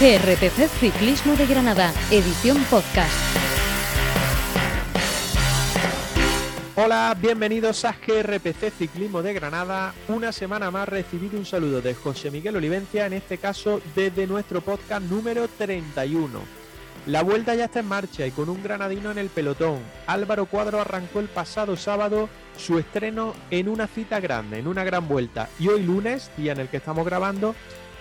GRPC Ciclismo de Granada, edición podcast. Hola, bienvenidos a GRPC Ciclismo de Granada. Una semana más recibido un saludo de José Miguel Olivencia, en este caso desde nuestro podcast número 31. La vuelta ya está en marcha y con un granadino en el pelotón. Álvaro Cuadro arrancó el pasado sábado su estreno en una cita grande, en una gran vuelta. Y hoy lunes, día en el que estamos grabando,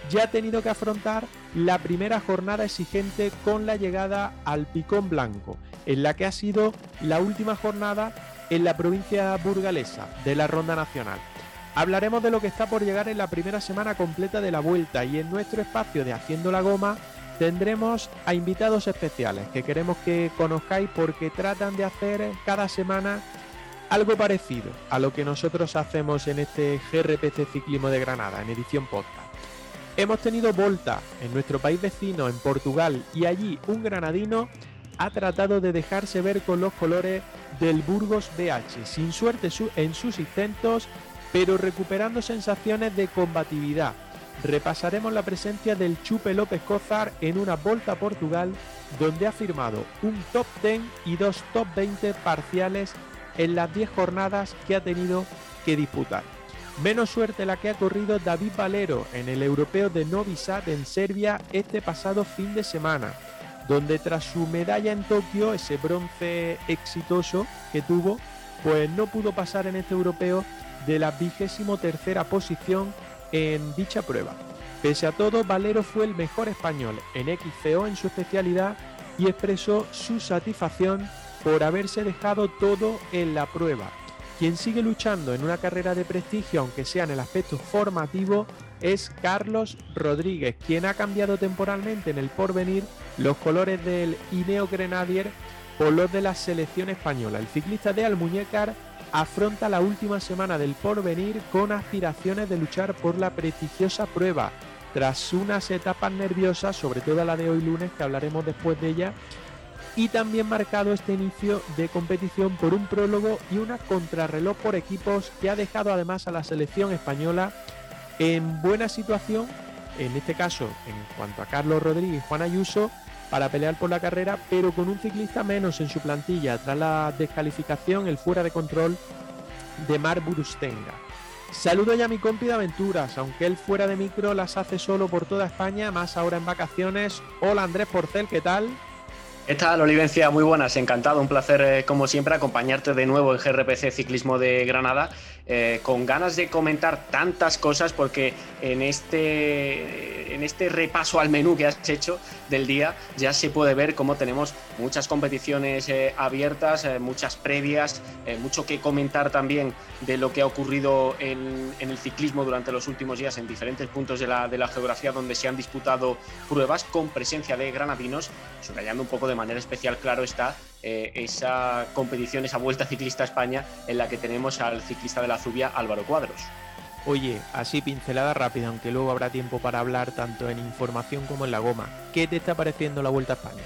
ya ha tenido que afrontar la primera jornada exigente con la llegada al Picón Blanco, en la que ha sido la última jornada en la provincia burgalesa de la Ronda Nacional. Hablaremos de lo que está por llegar en la primera semana completa de la vuelta y en nuestro espacio de Haciendo la Goma tendremos a invitados especiales que queremos que conozcáis porque tratan de hacer cada semana algo parecido a lo que nosotros hacemos en este GRPC Ciclismo de Granada, en edición podcast. Hemos tenido Volta en nuestro país vecino, en Portugal, y allí un granadino ha tratado de dejarse ver con los colores del Burgos BH, sin suerte en sus intentos, pero recuperando sensaciones de combatividad. Repasaremos la presencia del Chupe López Cozar en una Volta a Portugal, donde ha firmado un top 10 y dos top 20 parciales en las 10 jornadas que ha tenido que disputar. Menos suerte la que ha corrido David Valero en el europeo de Novi Sad en Serbia este pasado fin de semana donde tras su medalla en Tokio, ese bronce exitoso que tuvo, pues no pudo pasar en este europeo de la vigésimo tercera posición en dicha prueba. Pese a todo, Valero fue el mejor español en XCO en su especialidad y expresó su satisfacción por haberse dejado todo en la prueba. Quien sigue luchando en una carrera de prestigio, aunque sea en el aspecto formativo, es Carlos Rodríguez, quien ha cambiado temporalmente en el porvenir los colores del Ineo Grenadier por los de la selección española. El ciclista de Almuñécar afronta la última semana del porvenir con aspiraciones de luchar por la prestigiosa prueba, tras unas etapas nerviosas, sobre todo la de hoy lunes, que hablaremos después de ella, y también marcado este inicio de competición por un prólogo y una contrarreloj por equipos que ha dejado además a la selección española en buena situación, en este caso en cuanto a Carlos Rodríguez y Juan Ayuso, para pelear por la carrera, pero con un ciclista menos en su plantilla tras la descalificación, el fuera de control de Mar Burustenga. Saludo ya mi compi de aventuras, aunque él fuera de micro las hace solo por toda España, más ahora en vacaciones. Hola Andrés Porcel, ¿qué tal? ¿Qué tal, Olivencia? Muy buenas, encantado, un placer eh, como siempre acompañarte de nuevo en GRPC Ciclismo de Granada, eh, con ganas de comentar tantas cosas porque en este, en este repaso al menú que has hecho del día ya se puede ver cómo tenemos muchas competiciones eh, abiertas, muchas previas, mucho que comentar también de lo que ha ocurrido en, el ciclismo durante los últimos días en diferentes puntos de la, de la geografía donde se han disputado pruebas con presencia de granadinos, subrayando un poco de manera especial, claro está, eh, esa competición, esa vuelta ciclista a España en la que tenemos al ciclista de la Zubia, Álvaro Cuadros. Oye, así pincelada rápida, aunque luego habrá tiempo para hablar tanto en información como en la goma. ¿Qué te está pareciendo la Vuelta a España?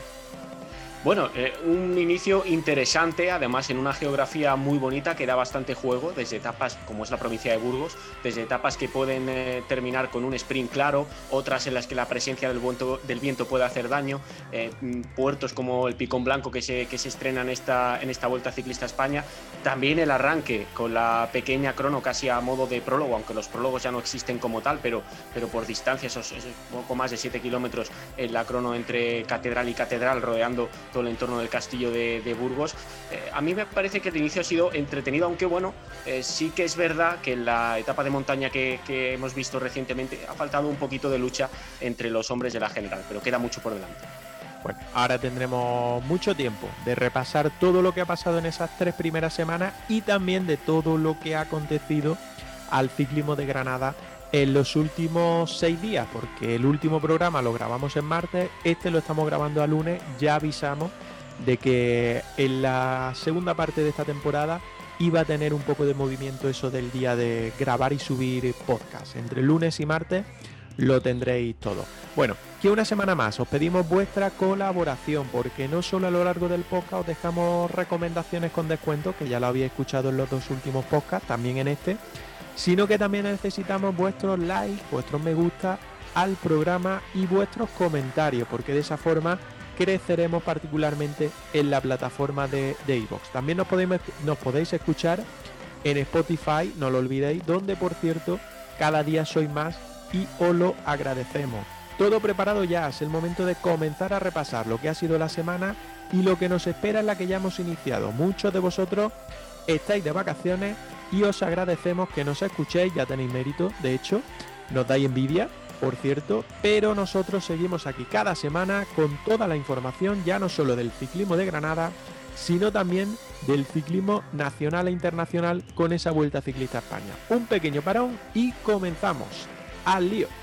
Bueno, eh, un inicio interesante, además en una geografía muy bonita que da bastante juego, desde etapas como es la provincia de Burgos, desde etapas que pueden eh, terminar con un sprint claro, otras en las que la presencia del viento, del viento puede hacer daño, eh, puertos como el Picón Blanco que se, que se estrena en esta, en esta Vuelta Ciclista a España, también el arranque con la pequeña crono casi a modo de prólogo, aunque los prólogos ya no existen como tal, pero, pero por distancia, esos, poco más de 7 kilómetros en la crono entre catedral y catedral, rodeando todo el entorno del castillo de, Burgos. Eh, a mí me parece que el inicio ha sido entretenido, aunque bueno, eh, sí que es verdad que en la etapa de montaña que, hemos visto recientemente ha faltado un poquito de lucha entre los hombres de la general, pero queda mucho por delante. Bueno, ahora tendremos mucho tiempo de repasar todo lo que ha pasado en esas tres primeras semanas y también de todo lo que ha acontecido al ciclismo de Granada en los últimos seis días, porque el último programa lo grabamos en martes, este lo estamos grabando a lunes, ya avisamos de que en la segunda parte de esta temporada iba a tener un poco de movimiento eso del día de grabar y subir podcast. Entre lunes y martes lo tendréis todo. Bueno, que una semana más os pedimos vuestra colaboración, porque no solo a lo largo del podcast os dejamos recomendaciones con descuento, que ya lo había escuchado en los dos últimos podcasts, también en este sino que también necesitamos vuestros likes, vuestros me gusta al programa y vuestros comentarios, porque de esa forma creceremos particularmente en la plataforma de iVoox. También nos, nos podéis escuchar en Spotify, no lo olvidéis, donde por cierto cada día soy más y os lo agradecemos. Todo preparado ya, es el momento de comenzar a repasar lo que ha sido la semana y lo que nos espera en la que ya hemos iniciado. Muchos de vosotros estáis de vacaciones y os agradecemos que nos escuchéis, ya tenéis mérito, de hecho, nos dais envidia, por cierto, pero nosotros seguimos aquí cada semana con toda la información, ya no solo del ciclismo de Granada, sino también del ciclismo nacional e internacional con esa Vuelta Ciclista a España. Un pequeño parón y comenzamos. ¡Al lío!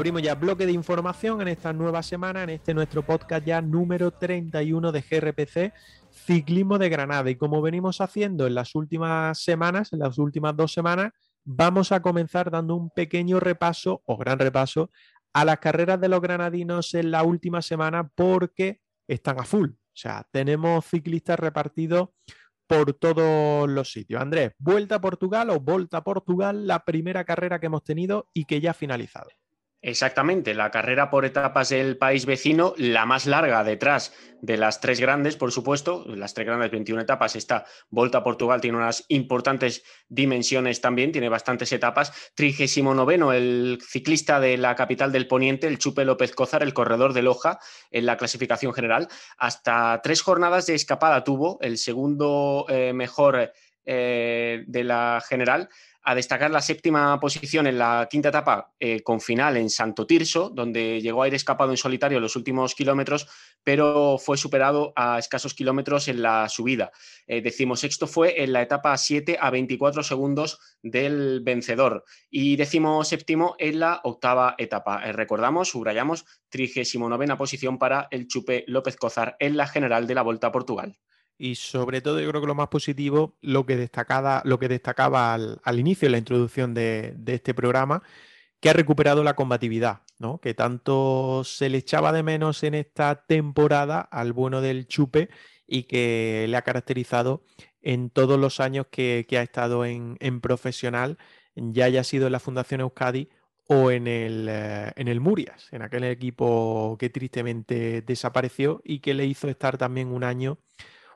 Abrimos ya bloque de información en esta nueva semana, en este nuestro podcast ya número 31 de GRPC, Ciclismo de Granada. Y como venimos haciendo en las últimas semanas, en las últimas dos semanas, vamos a comenzar dando un pequeño repaso o gran repaso a las carreras de los granadinos en la última semana porque están a full. O sea, tenemos ciclistas repartidos por todos los sitios. Andrés, vuelta a Portugal o vuelta a Portugal, la primera carrera que hemos tenido y que ya ha finalizado. Exactamente, la carrera por etapas del país vecino, la más larga detrás de las tres grandes, por supuesto, las tres grandes 21 etapas, esta Volta a Portugal tiene unas importantes dimensiones también, tiene bastantes etapas. 39 el ciclista de la capital del Poniente, el Chupe López Cózar, el corredor de Loja en la clasificación general, hasta tres jornadas de escapada tuvo, el segundo eh, mejor eh, de la general a destacar la séptima posición en la quinta etapa eh, con final en Santo Tirso, donde llegó a ir escapado en solitario los últimos kilómetros, pero fue superado a escasos kilómetros en la subida. Eh, decimosexto fue en la etapa 7 a 24 segundos del vencedor y séptimo en la octava etapa. Eh, recordamos, subrayamos, 39 posición para el Chupe López Cozar en la general de la Volta a Portugal y sobre todo yo creo que lo más positivo, lo que, destacaba, lo que destacaba al, inicio de la introducción de, este programa, que ha recuperado la combatividad, ¿no? que tanto se le echaba de menos en esta temporada al bueno del chupe y que le ha caracterizado en todos los años que, ha estado en, profesional, ya haya sido en la Fundación Euskadi o en el, eh, en el Murias, en aquel equipo que tristemente desapareció y que le hizo estar también un año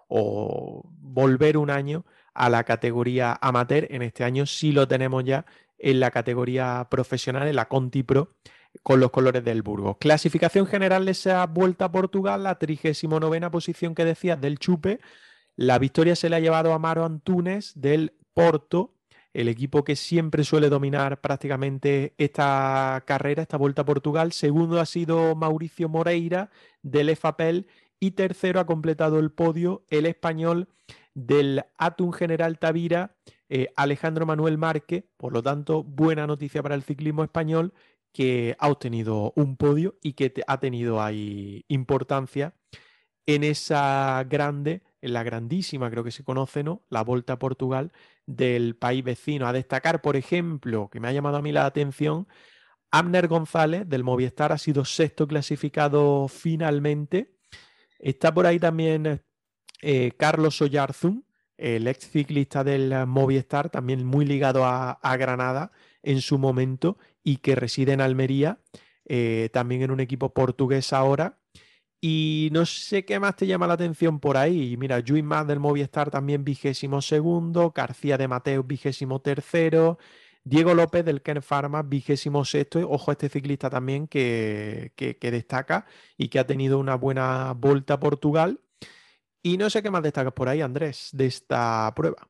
o volver un año a la categoría amateur. En este año sí lo tenemos ya en la categoría profesional, en la Conti Pro, con los colores del Burgos. Clasificación general de esa vuelta a Portugal, la 39 posición que decías del Chupe. La victoria se le ha llevado a Maro Antunes del Porto, el equipo que siempre suele dominar prácticamente esta carrera, esta vuelta a Portugal. Segundo ha sido Mauricio Moreira del EFAPEL y tercero ha completado el podio el español del Atún General Tavira, eh, Alejandro Manuel Márquez. Por lo tanto, buena noticia para el ciclismo español que ha obtenido un podio y que ha tenido ahí importancia en esa grande, en la grandísima, creo que se conoce, ¿no? La Volta a Portugal del país vecino. A destacar, por ejemplo, que me ha llamado a mí la atención, Abner González del Movistar ha sido sexto clasificado finalmente Está por ahí también eh, Carlos Oyarzún, el ex ciclista del Movistar, también muy ligado a, Granada en su momento y que reside en Almería, eh, también en un equipo portugués ahora. Y no sé qué más te llama la atención por ahí. Mira, Luis Más del Movistar también vigésimo segundo, García de Mateo vigésimo tercero, Diego López del Ken Pharma, vigésimo sexto. Ojo a este ciclista también que, destaca y que ha tenido una buena vuelta a Portugal. Y no sé qué más destacas por ahí, Andrés, de esta prueba.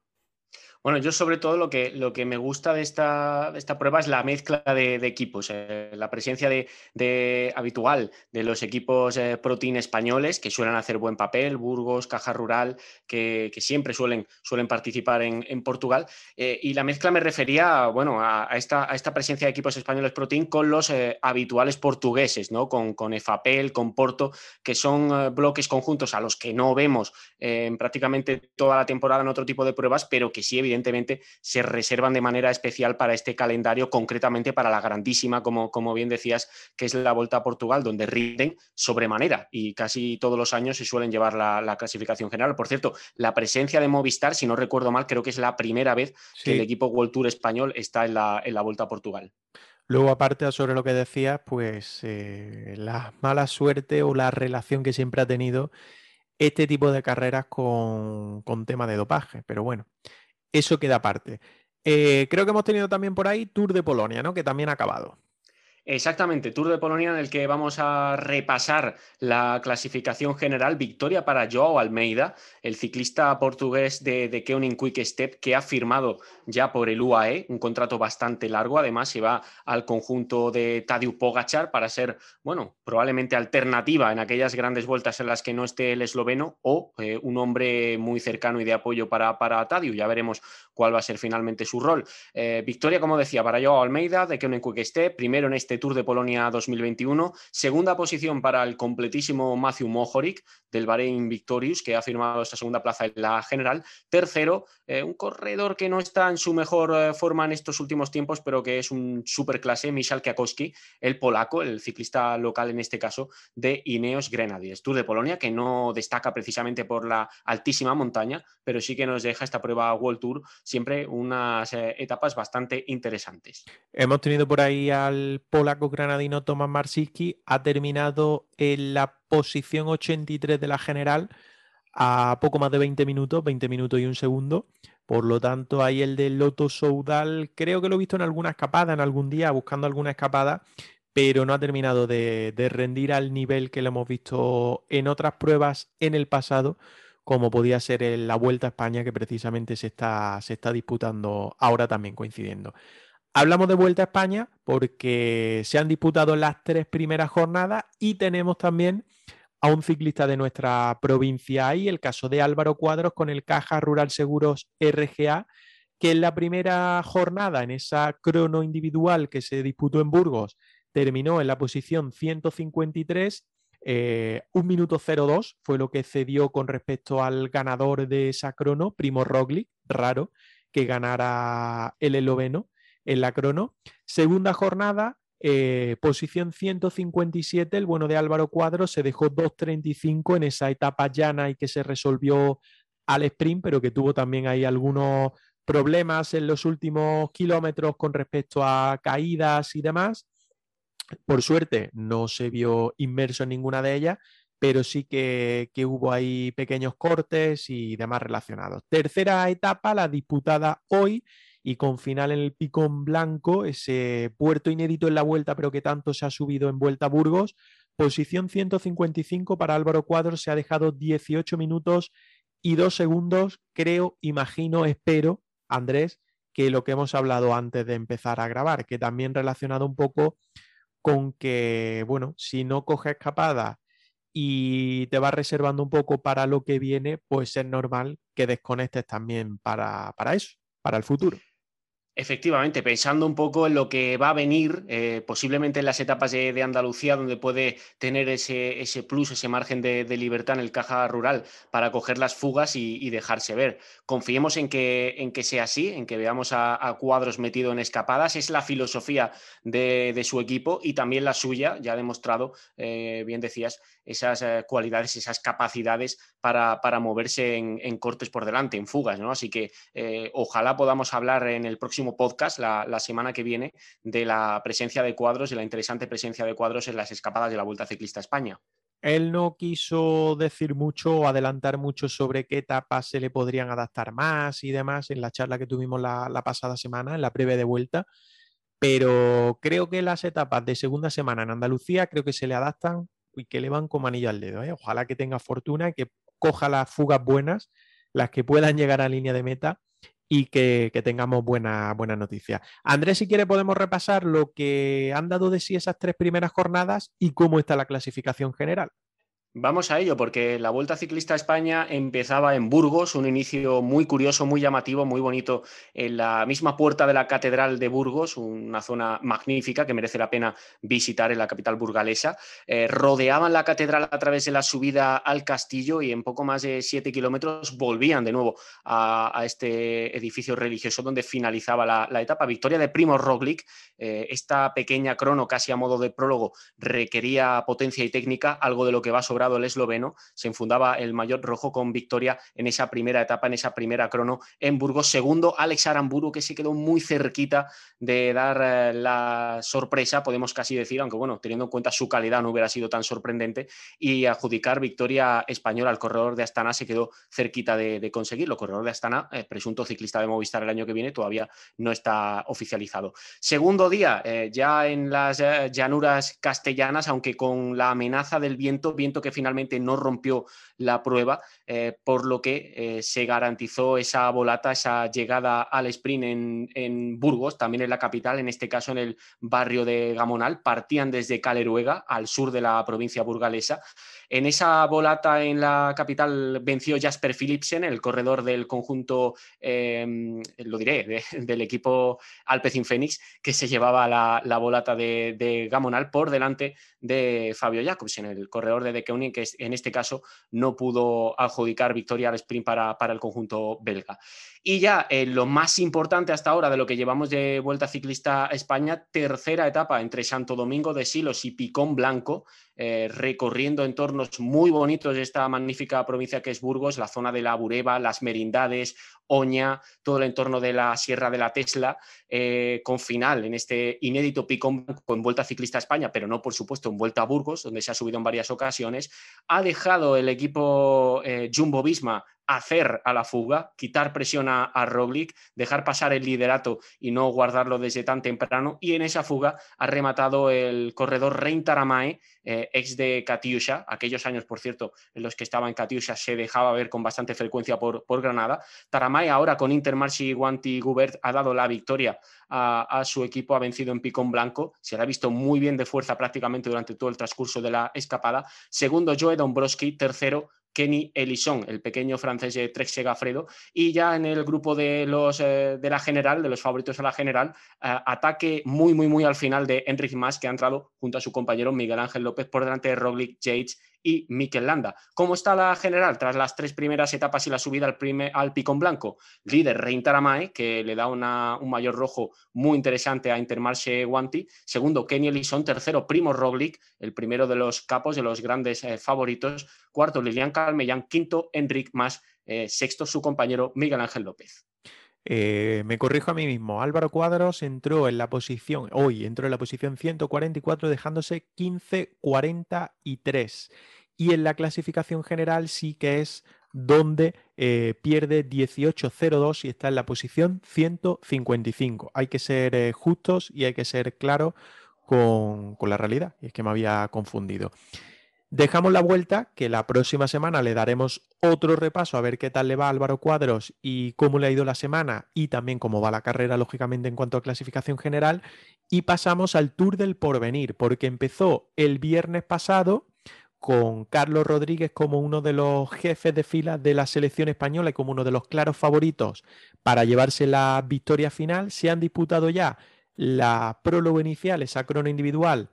Bueno, yo sobre todo lo que, lo que me gusta de esta, esta prueba es la mezcla de, equipos, eh, la presencia de, habitual de los equipos eh, protein españoles que suelen hacer buen papel, Burgos, Caja Rural, que, siempre suelen, suelen participar en, Portugal. Eh, y la mezcla me refería bueno, a, esta, a esta presencia de equipos españoles protein con los habituales portugueses, ¿no? con, con EFAPEL, con Porto, que son bloques conjuntos a los que no vemos en prácticamente toda la temporada en otro tipo de pruebas, pero que sí, evidentemente, evidentemente se reservan de manera especial para este calendario, concretamente para la grandísima, como, como bien decías, que es la Vuelta a Portugal, donde rinden sobremanera y casi todos los años se suelen llevar la, clasificación general. Por cierto, la presencia de Movistar, si no recuerdo mal, creo que es la primera vez que el equipo World Tour español está en la, en la Vuelta a Portugal. Luego, aparte sobre lo que decías, pues eh, la mala suerte o la relación que siempre ha tenido este tipo de carreras con, con tema de dopaje. Pero bueno, eso queda aparte. Eh, creo que hemos tenido también por ahí Tour de Polonia, ¿no? Que también ha acabado. Exactamente, Tour de Polonia en el que vamos a repasar la clasificación general. Victoria para Joao Almeida, el ciclista portugués de, de Quick Step, que ha firmado ya por el UAE un contrato bastante largo. Además, se va al conjunto de Tadej Pogachar para ser, bueno, probablemente alternativa en aquellas grandes vueltas en las que no esté el esloveno o eh, un hombre muy cercano y de apoyo para, para Tadej. Ya veremos cuál va a ser finalmente su rol. Eh, victoria, como decía, para Joao Almeida de Quick Step, primero en este Tour de Polonia 2021. Segunda posición para el completísimo Matthew Mohoric del Bahrein Victorious, que ha firmado esta segunda plaza en la general. Tercero, eh, un corredor que no está en su mejor eh, forma en estos últimos tiempos, pero que es un superclase, Michal Kiakowski, el polaco, el ciclista local en este caso, de Ineos Grenadiers. Tour de Polonia, que no destaca precisamente por la altísima montaña, pero sí que nos deja esta prueba World Tour siempre unas eh, etapas bastante interesantes. Hemos tenido por ahí al granadino Tomasz Marsiski, ha terminado en la posición 83 de la general a poco más de 20 minutos, 20 minutos y un segundo. Por lo tanto, ahí el de Loto Soudal, creo que lo he visto en alguna escapada, en algún día, buscando alguna escapada, pero no ha terminado de, rendir al nivel que lo hemos visto en otras pruebas en el pasado, como podía ser en la Vuelta a España, que precisamente se está, se está disputando ahora también coincidiendo. Hablamos de Vuelta a España porque se han disputado las tres primeras jornadas y tenemos también a un ciclista de nuestra provincia ahí, el caso de Álvaro Cuadros con el Caja Rural Seguros RGA, que en la primera jornada, en esa crono individual que se disputó en Burgos, terminó en la posición 153, eh, un minuto 02 fue lo que cedió con respecto al ganador de esa crono, Primo Roglic, raro que ganara el eloveno en la crono. Segunda jornada, eh, posición 157, el bueno de Álvaro Cuadro se dejó 2.35 en esa etapa llana y que se resolvió al sprint, pero que tuvo también ahí algunos problemas en los últimos kilómetros con respecto a caídas y demás. Por suerte no se vio inmerso en ninguna de ellas, pero sí que, que, hubo ahí pequeños cortes y demás relacionados. Tercera etapa, la disputada hoy y con final en el picón blanco, ese puerto inédito en la vuelta, pero que tanto se ha subido en Vuelta a Burgos. Posición 155 para Álvaro Cuadros, se ha dejado 18 minutos y 2 segundos. Creo, imagino, espero, Andrés, que lo que hemos hablado antes de empezar a grabar, que también relacionado un poco con que, bueno, si no coges escapada y te vas reservando un poco para lo que viene, pues es normal que desconectes también para, para eso, para el futuro. Efectivamente, pensando un poco en lo que va a venir, eh, posiblemente en las etapas de, Andalucía, donde puede tener ese, ese plus, ese margen de, libertad en el caja rural para coger las fugas y, dejarse ver. Confiemos en que, en que, sea así, en que veamos a, cuadros metidos en escapadas. Es la filosofía de, su equipo y también la suya, ya ha demostrado, eh, bien decías, esas eh, cualidades, esas capacidades para, para moverse en, cortes por delante, en fugas. ¿no? Así que ojalá podamos hablar en el próximo podcast la, semana que viene de la presencia de cuadros y la interesante presencia de cuadros en las escapadas de la Vuelta Ciclista España. Él no quiso decir mucho o adelantar mucho sobre qué etapas se le podrían adaptar más y demás en la charla que tuvimos la, pasada semana, en la breve de vuelta, pero creo que las etapas de segunda semana en Andalucía creo que se le adaptan y que le van como anillo al dedo. ¿eh? Ojalá que tenga fortuna y que coja las fugas buenas, las que puedan llegar a línea de meta y que, tengamos buena, buena noticia. Andrés, si quiere, podemos repasar lo que han dado de sí esas tres primeras jornadas y cómo está la clasificación general. Vamos a ello, porque la Vuelta Ciclista a España empezaba en Burgos, un inicio muy curioso, muy llamativo, muy bonito, en la misma puerta de la Catedral de Burgos, una zona magnífica que merece la pena visitar en la capital burgalesa. Eh, rodeaban la catedral a través de la subida al castillo y en poco más de siete kilómetros volvían de nuevo a, este edificio religioso donde finalizaba la, etapa. Victoria de Primo Roglic, eh, esta pequeña crono casi a modo de prólogo requería potencia y técnica, algo de lo que va a sobrar el esloveno, se enfundaba el mayor rojo con victoria en esa primera etapa, en esa primera crono en Burgos. Segundo, Alex Aramburu, que se quedó muy cerquita de dar eh, la sorpresa, podemos casi decir, aunque bueno, teniendo en cuenta su calidad no hubiera sido tan sorprendente, y adjudicar victoria española al corredor de Astana se quedó cerquita de, conseguirlo. Corredor de Astana, eh, presunto ciclista de Movistar el año que viene, todavía no está oficializado. Segundo día, eh, ya en las llanuras castellanas, aunque con la amenaza del viento, viento que finalmente no rompió la prueba, eh, por lo que eh, se garantizó esa volata, esa llegada al sprint en, en, Burgos, también en la capital, en este caso en el barrio de Gamonal. Partían desde Caleruega, al sur de la provincia burgalesa. En esa volata en la capital venció Jasper Philipsen, el corredor del conjunto, em, lo diré, del equipo Alpecin Fénix, que se llevaba la, volata de, Gamonal por delante de Fabio Jacobsen, el corredor de De Keuning, que en este caso no pudo adjudicar victoria al sprint para, para el conjunto belga. Y ya eh, lo más importante hasta ahora de lo que llevamos de Vuelta Ciclista a España, tercera etapa entre Santo Domingo de Silos y Picón Blanco, eh, recorriendo entornos muy bonitos de esta magnífica provincia que es Burgos, la zona de la Bureba, las Merindades, Oña, todo el entorno de la Sierra de la Tesla, eh, con final en este inédito Picón en Vuelta Ciclista a España, pero no, por supuesto, en Vuelta a Burgos, donde se ha subido en varias ocasiones. Ha dejado el equipo Jumbo Visma hacer a la fuga, quitar presión a, Roglic, dejar pasar el liderato y no guardarlo desde tan temprano. Y en esa fuga ha rematado el corredor Rein Taramae, eh, ex de Katiusha, aquellos años, por cierto, en los que estaba en Katiusha se dejaba ver con bastante frecuencia por, por Granada. Taramae ahora con Intermarché, Guanti y Gubert ha dado la victoria a, su equipo, ha vencido en Picón Blanco, se le ha visto muy bien de fuerza prácticamente durante todo el transcurso de la escapada. Segundo, Joe Dombrowski, tercero, Kenny Elison, el pequeño francés de Trek Segafredo, y ya en el grupo de los eh, de la general, de los favoritos a la general, eh, ataque muy, muy, muy al final de Enric Mas, que ha entrado junto a su compañero Miguel Ángel López por delante de Roglic, Yates y Mikel Landa. ¿Cómo está la general tras las tres primeras etapas y la subida al, primer, al picón blanco? Líder Rein Taramae, que le da un mayor rojo muy interesante a Intermarché Guanti. Segundo, Kenny Elison. Tercero, Primo Roglic, el primero de los capos, de los grandes eh, favoritos. Cuarto, Lilian Calmellán. Quinto, Enric Más. Eh, sexto, su compañero Miguel Ángel López. Eh, me corrijo a mí mismo. Álvaro Cuadros entró en la posición, hoy entró en la posición 144 dejándose 15.43. Y en la clasificación general sí que es donde eh, pierde 18.02 y está en la posición 155. Hay que ser eh, justos y hay que ser claros con, con la realidad. Y es que me había confundido. Dejamos la vuelta, que la próxima semana le daremos otro repaso a ver qué tal le va a Álvaro Cuadros y cómo le ha ido la semana y también cómo va la carrera, lógicamente, en cuanto a clasificación general. Y pasamos al Tour del Porvenir, porque empezó el viernes pasado con Carlos Rodríguez como uno de los jefes de fila de la selección española y como uno de los claros favoritos para llevarse la victoria final. Se han disputado ya la prólogo inicial, esa crono individual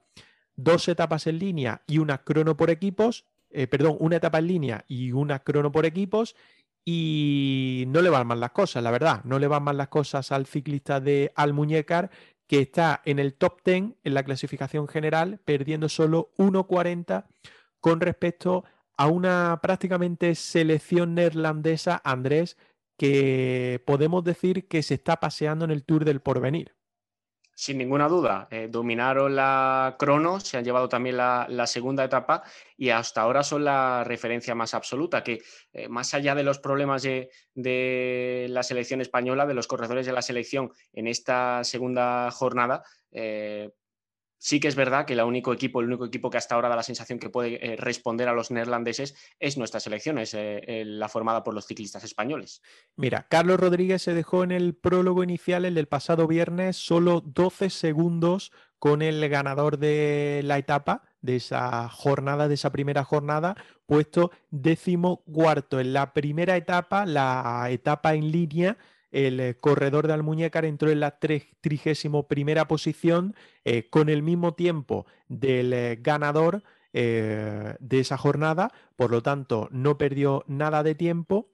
dos etapas en línea y una crono por equipos, eh, perdón, una etapa en línea y una crono por equipos, y no le van mal las cosas, la verdad, no le van mal las cosas al ciclista de Almuñécar, que está en el top 10 en la clasificación general, perdiendo solo 1.40 con respecto a una prácticamente selección neerlandesa, Andrés, que podemos decir que se está paseando en el Tour del Porvenir sin ninguna duda, eh, dominaron la crono, se han llevado también la, segunda etapa y hasta ahora son la referencia más absoluta, que eh, más allá de los problemas de, la selección española, de los corredores de la selección en esta segunda jornada, eh, Sí que es verdad que el único equipo, el único equipo que hasta ahora da la sensación que puede eh, responder a los neerlandeses es nuestra selección, es eh, la formada por los ciclistas españoles. Mira, Carlos Rodríguez se dejó en el prólogo inicial, el del pasado viernes, solo 12 segundos con el ganador de la etapa, de esa jornada, de esa primera jornada, puesto décimo cuarto en la primera etapa, la etapa en línea el eh, corredor de Almuñécar entró en la 31 primera posición eh, con el mismo tiempo del eh, ganador de esa jornada, por lo tanto no perdió nada de tiempo.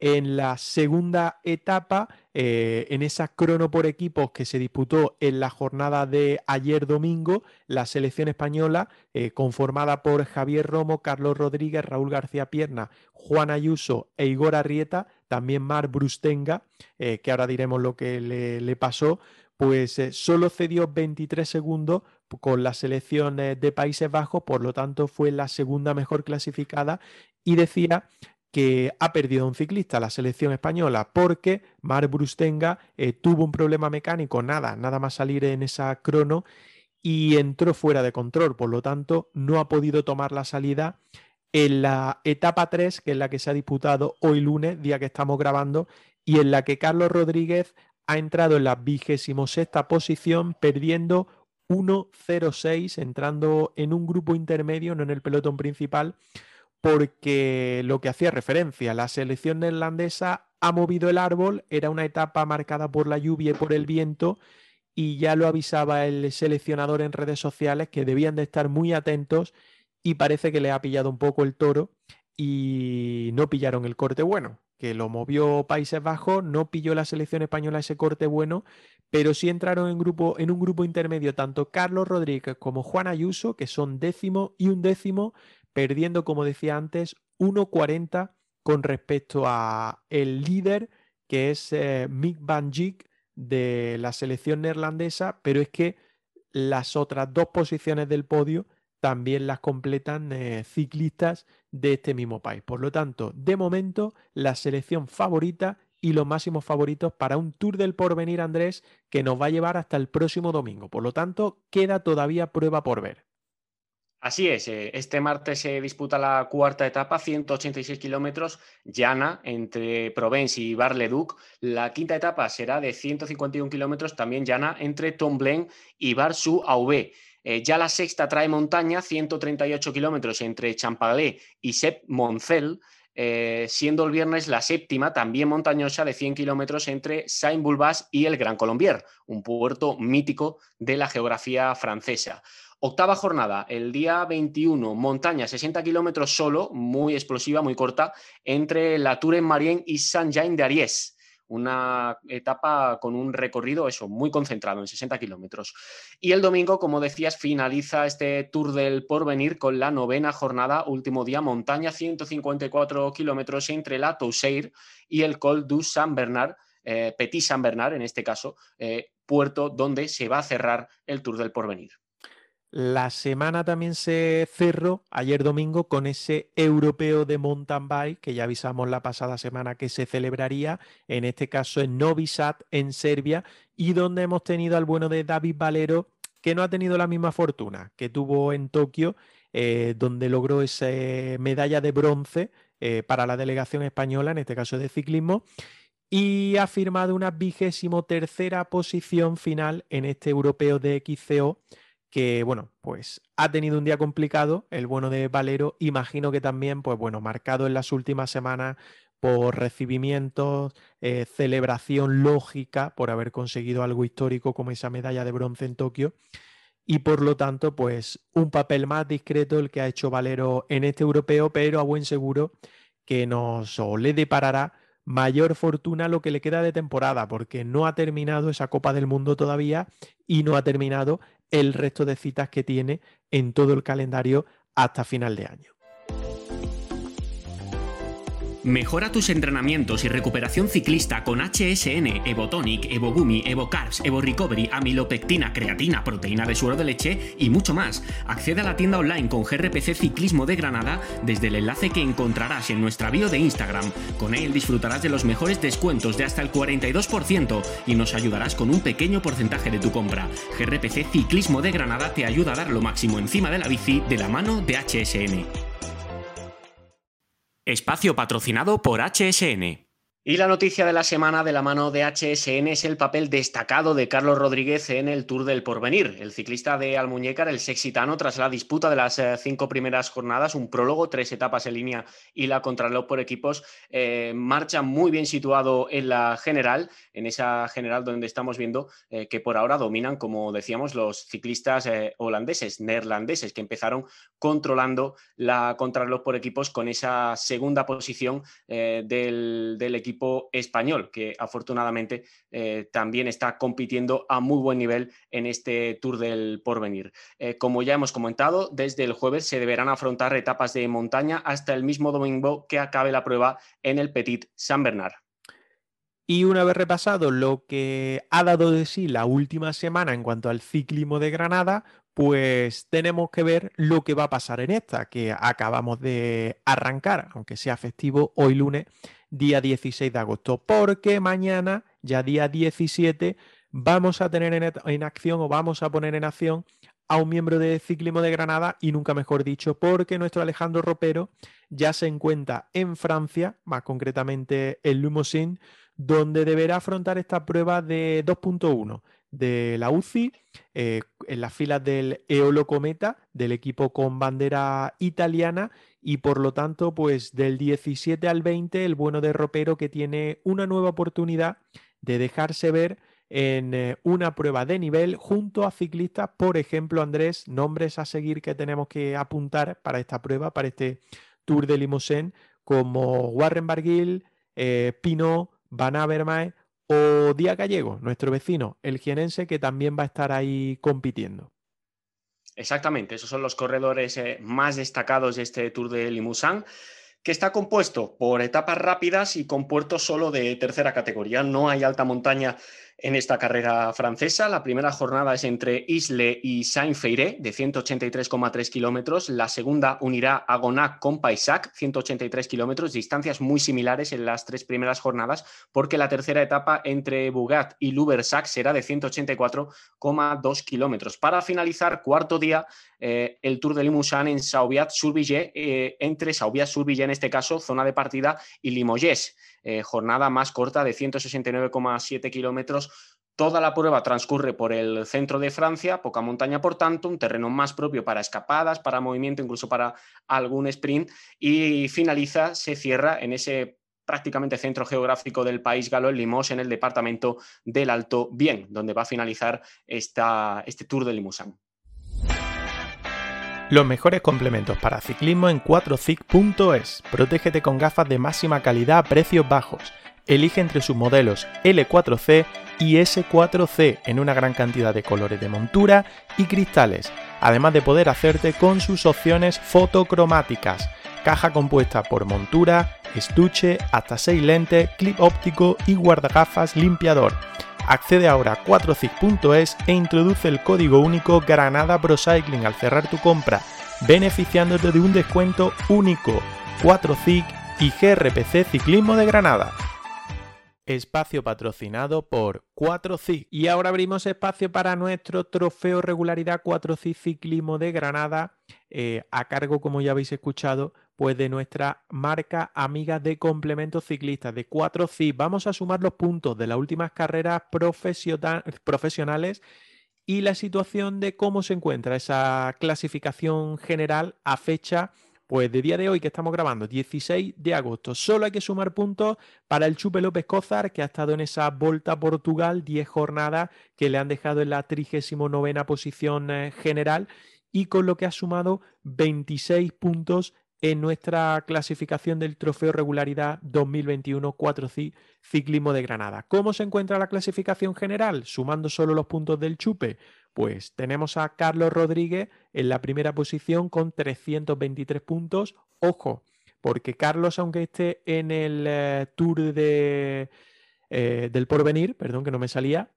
En la segunda etapa, en esa crono por equipos que se disputó en la jornada de ayer domingo, la selección española, conformada por Javier Romo, Carlos Rodríguez, Raúl García Pierna, Juan Ayuso e Igor Arrieta, también Mar Brustenga, eh, que ahora diremos lo que le, pasó, pues eh, solo cedió 23 segundos con la selección de Países Bajos, por lo tanto fue la segunda mejor clasificada y decía que ha perdido un ciclista la selección española porque Mar Brustenga eh, tuvo un problema mecánico, nada, nada más salir en esa crono y entró fuera de control, por lo tanto no ha podido tomar la salida en la etapa 3, que es la que se ha disputado hoy lunes, día que estamos grabando, y en la que Carlos Rodríguez ha entrado en la vigésimo sexta posición, perdiendo 1-0-6, entrando en un grupo intermedio, no en el pelotón principal, porque lo que hacía referencia, la selección neerlandesa ha movido el árbol, era una etapa marcada por la lluvia y por el viento, y ya lo avisaba el seleccionador en redes sociales que debían de estar muy atentos y parece que le ha pillado un poco el toro y no pillaron el corte bueno, que lo movió Países Bajos, no pilló la selección española ese corte bueno, pero sí entraron en, grupo, en un grupo intermedio tanto Carlos Rodríguez como Juan Ayuso, que son décimo y un décimo, perdiendo, como decía antes, 1.40 con respecto a el líder, que es eh, Mick Van Dijk de la selección neerlandesa, pero es que las otras dos posiciones del podio también las completan eh, ciclistas de este mismo país. Por lo tanto, de momento, la selección favorita y los máximos favoritos para un Tour del Porvenir, Andrés, que nos va a llevar hasta el próximo domingo. Por lo tanto, queda todavía prueba por ver. Así es, eh, este martes se disputa la cuarta etapa, 186 kilómetros, llana entre Provence y Bar-le-Duc. La quinta etapa será de 151 kilómetros, también llana entre Tomblain y Bar-sur-Aube. Eh, ya la sexta trae montaña, 138 kilómetros entre Champalé y Sep Moncel, eh, siendo el viernes la séptima, también montañosa, de 100 kilómetros entre Saint-Bulbas y el Gran Colombier, un puerto mítico de la geografía francesa. Octava jornada, el día 21, montaña, 60 kilómetros solo, muy explosiva, muy corta, entre la Tour en Marien y Saint-Jean de Ariès una etapa con un recorrido eso, muy concentrado en 60 kilómetros. Y el domingo, como decías, finaliza este Tour del Porvenir con la novena jornada, último día, montaña, 154 kilómetros entre la Toussaint y el Col du Saint Bernard, eh, Petit Saint Bernard en este caso, eh, puerto donde se va a cerrar el Tour del Porvenir. La semana también se cerró ayer domingo con ese europeo de mountain bike que ya avisamos la pasada semana que se celebraría, en este caso en Novi Sad, en Serbia, y donde hemos tenido al bueno de David Valero, que no ha tenido la misma fortuna que tuvo en Tokio, eh, donde logró esa medalla de bronce eh, para la delegación española, en este caso de ciclismo, y ha firmado una vigésimo tercera posición final en este europeo de XCO que bueno, pues ha tenido un día complicado, el bueno de Valero, imagino que también, pues bueno, marcado en las últimas semanas por recibimientos, eh, celebración lógica por haber conseguido algo histórico como esa medalla de bronce en Tokio. Y por lo tanto, pues un papel más discreto el que ha hecho Valero en este europeo, pero a buen seguro que nos le deparará mayor fortuna lo que le queda de temporada, porque no ha terminado esa Copa del Mundo todavía y no ha terminado el resto de citas que tiene en todo el calendario hasta final de año. Mejora tus entrenamientos y recuperación ciclista con HSN, Evotonic, Evogumi, Evocarbs, Evo Recovery, amilopectina, creatina, proteína de suero de leche y mucho más. Accede a la tienda online con GRPC Ciclismo de Granada desde el enlace que encontrarás en nuestra bio de Instagram. Con él disfrutarás de los mejores descuentos de hasta el 42% y nos ayudarás con un pequeño porcentaje de tu compra. GRPC Ciclismo de Granada te ayuda a dar lo máximo encima de la bici de la mano de HSN. Espacio patrocinado por HSN. Y la noticia de la semana de la mano de HSN es el papel destacado de Carlos Rodríguez en el Tour del Porvenir. El ciclista de Almuñécar, el sexitano, tras la disputa de las eh, cinco primeras jornadas, un prólogo, tres etapas en línea y la contrarreloj por equipos, eh, marcha muy bien situado en la general, en esa general donde estamos viendo eh, que por ahora dominan, como decíamos, los ciclistas holandeses, neerlandeses, que empezaron controlando la contrarreloj por equipos con esa segunda posición del, del equipo español, que afortunadamente eh, también está compitiendo a muy buen nivel en este Tour del Porvenir. Eh, como ya hemos comentado, desde el jueves se deberán afrontar etapas de montaña hasta el mismo domingo que acabe la prueba en el Petit Saint Bernard. Y una vez repasado lo que ha dado de sí la última semana en cuanto al ciclismo de Granada, pues tenemos que ver lo que va a pasar en esta, que acabamos de arrancar, aunque sea festivo hoy lunes, día 16 de agosto, porque mañana, ya día 17, vamos a tener en, acción o vamos a poner en acción a un miembro de Ciclismo de Granada y nunca mejor dicho, porque nuestro Alejandro Ropero ya se encuentra en Francia, más concretamente en Lumosín, donde deberá afrontar esta prueba de 2.1 de la UCI eh, en las filas del Eolo Cometa, del equipo con bandera italiana, y por lo tanto, pues del 17 al 20, el bueno de Ropero que tiene una nueva oportunidad de dejarse ver en eh, una prueba de nivel junto a ciclistas, por ejemplo, Andrés, nombres a seguir que tenemos que apuntar para esta prueba, para este Tour de Limousin, como Warren Barguil, eh, Pino, Van Avermaet o Díaz Gallego, nuestro vecino, el jienense, que también va a estar ahí compitiendo. Exactamente, esos son los corredores eh, más destacados de este Tour de Limousin, que está compuesto por etapas rápidas y con puertos solo de tercera categoría. No hay alta montaña en esta carrera francesa. La primera jornada es entre Isle y Saint-Feiré, de 183,3 kilómetros. La segunda unirá a Gonac con Paisac, 183 kilómetros, distancias muy similares en las tres primeras jornadas, porque la tercera etapa entre Bugat y Lubersac será de 184,2 kilómetros. Para finalizar, cuarto día, eh, el Tour de Limousin en Saubiat-sur-Villers, eh, entre Saubiat-sur-Villers en este caso, zona de partida, y Limoges. Eh, jornada más corta de 169,7 kilómetros. Toda la prueba transcurre por el centro de Francia, poca montaña por tanto, un terreno más propio para escapadas, para movimiento, incluso para algún sprint, y finaliza, se cierra en ese prácticamente centro geográfico del país galo, en Limos, en el departamento del Alto Bien, donde va a finalizar este Tour de Limousin. Los mejores complementos para ciclismo en 4cic.es. Protégete con gafas de máxima calidad a precios bajos. Elige entre sus modelos L4C y S4C en una gran cantidad de colores de montura y cristales, además de poder hacerte con sus opciones fotocromáticas. Caja compuesta por montura, estuche, hasta 6 lentes, clip óptico y guardagafas limpiador. Accede ahora a 4cic.es e introduce el código único Granada Procycling al cerrar tu compra, beneficiándote de un descuento único. 4cic y GRPC Ciclismo de Granada. Espacio patrocinado por 4CIC. Y ahora abrimos espacio para nuestro trofeo regularidad 4CIC Ciclismo de Granada, eh, a cargo, como ya habéis escuchado, pues de nuestra marca amiga de complementos ciclistas de 4C. Vamos a sumar los puntos de las últimas carreras profesionales y la situación de cómo se encuentra esa clasificación general a fecha pues de día de hoy que estamos grabando, 16 de agosto. Solo hay que sumar puntos para el Chupe López Cozar, que ha estado en esa Volta a Portugal, 10 jornadas que le han dejado en la 39 posición eh, general y con lo que ha sumado 26 puntos en nuestra clasificación del Trofeo Regularidad 2021 4C Ciclismo de Granada. ¿Cómo se encuentra la clasificación general? Sumando solo los puntos del chupe. Pues tenemos a Carlos Rodríguez en la primera posición con 323 puntos. Ojo, porque Carlos, aunque esté en el eh, Tour de, eh, del Porvenir, perdón que no me salía,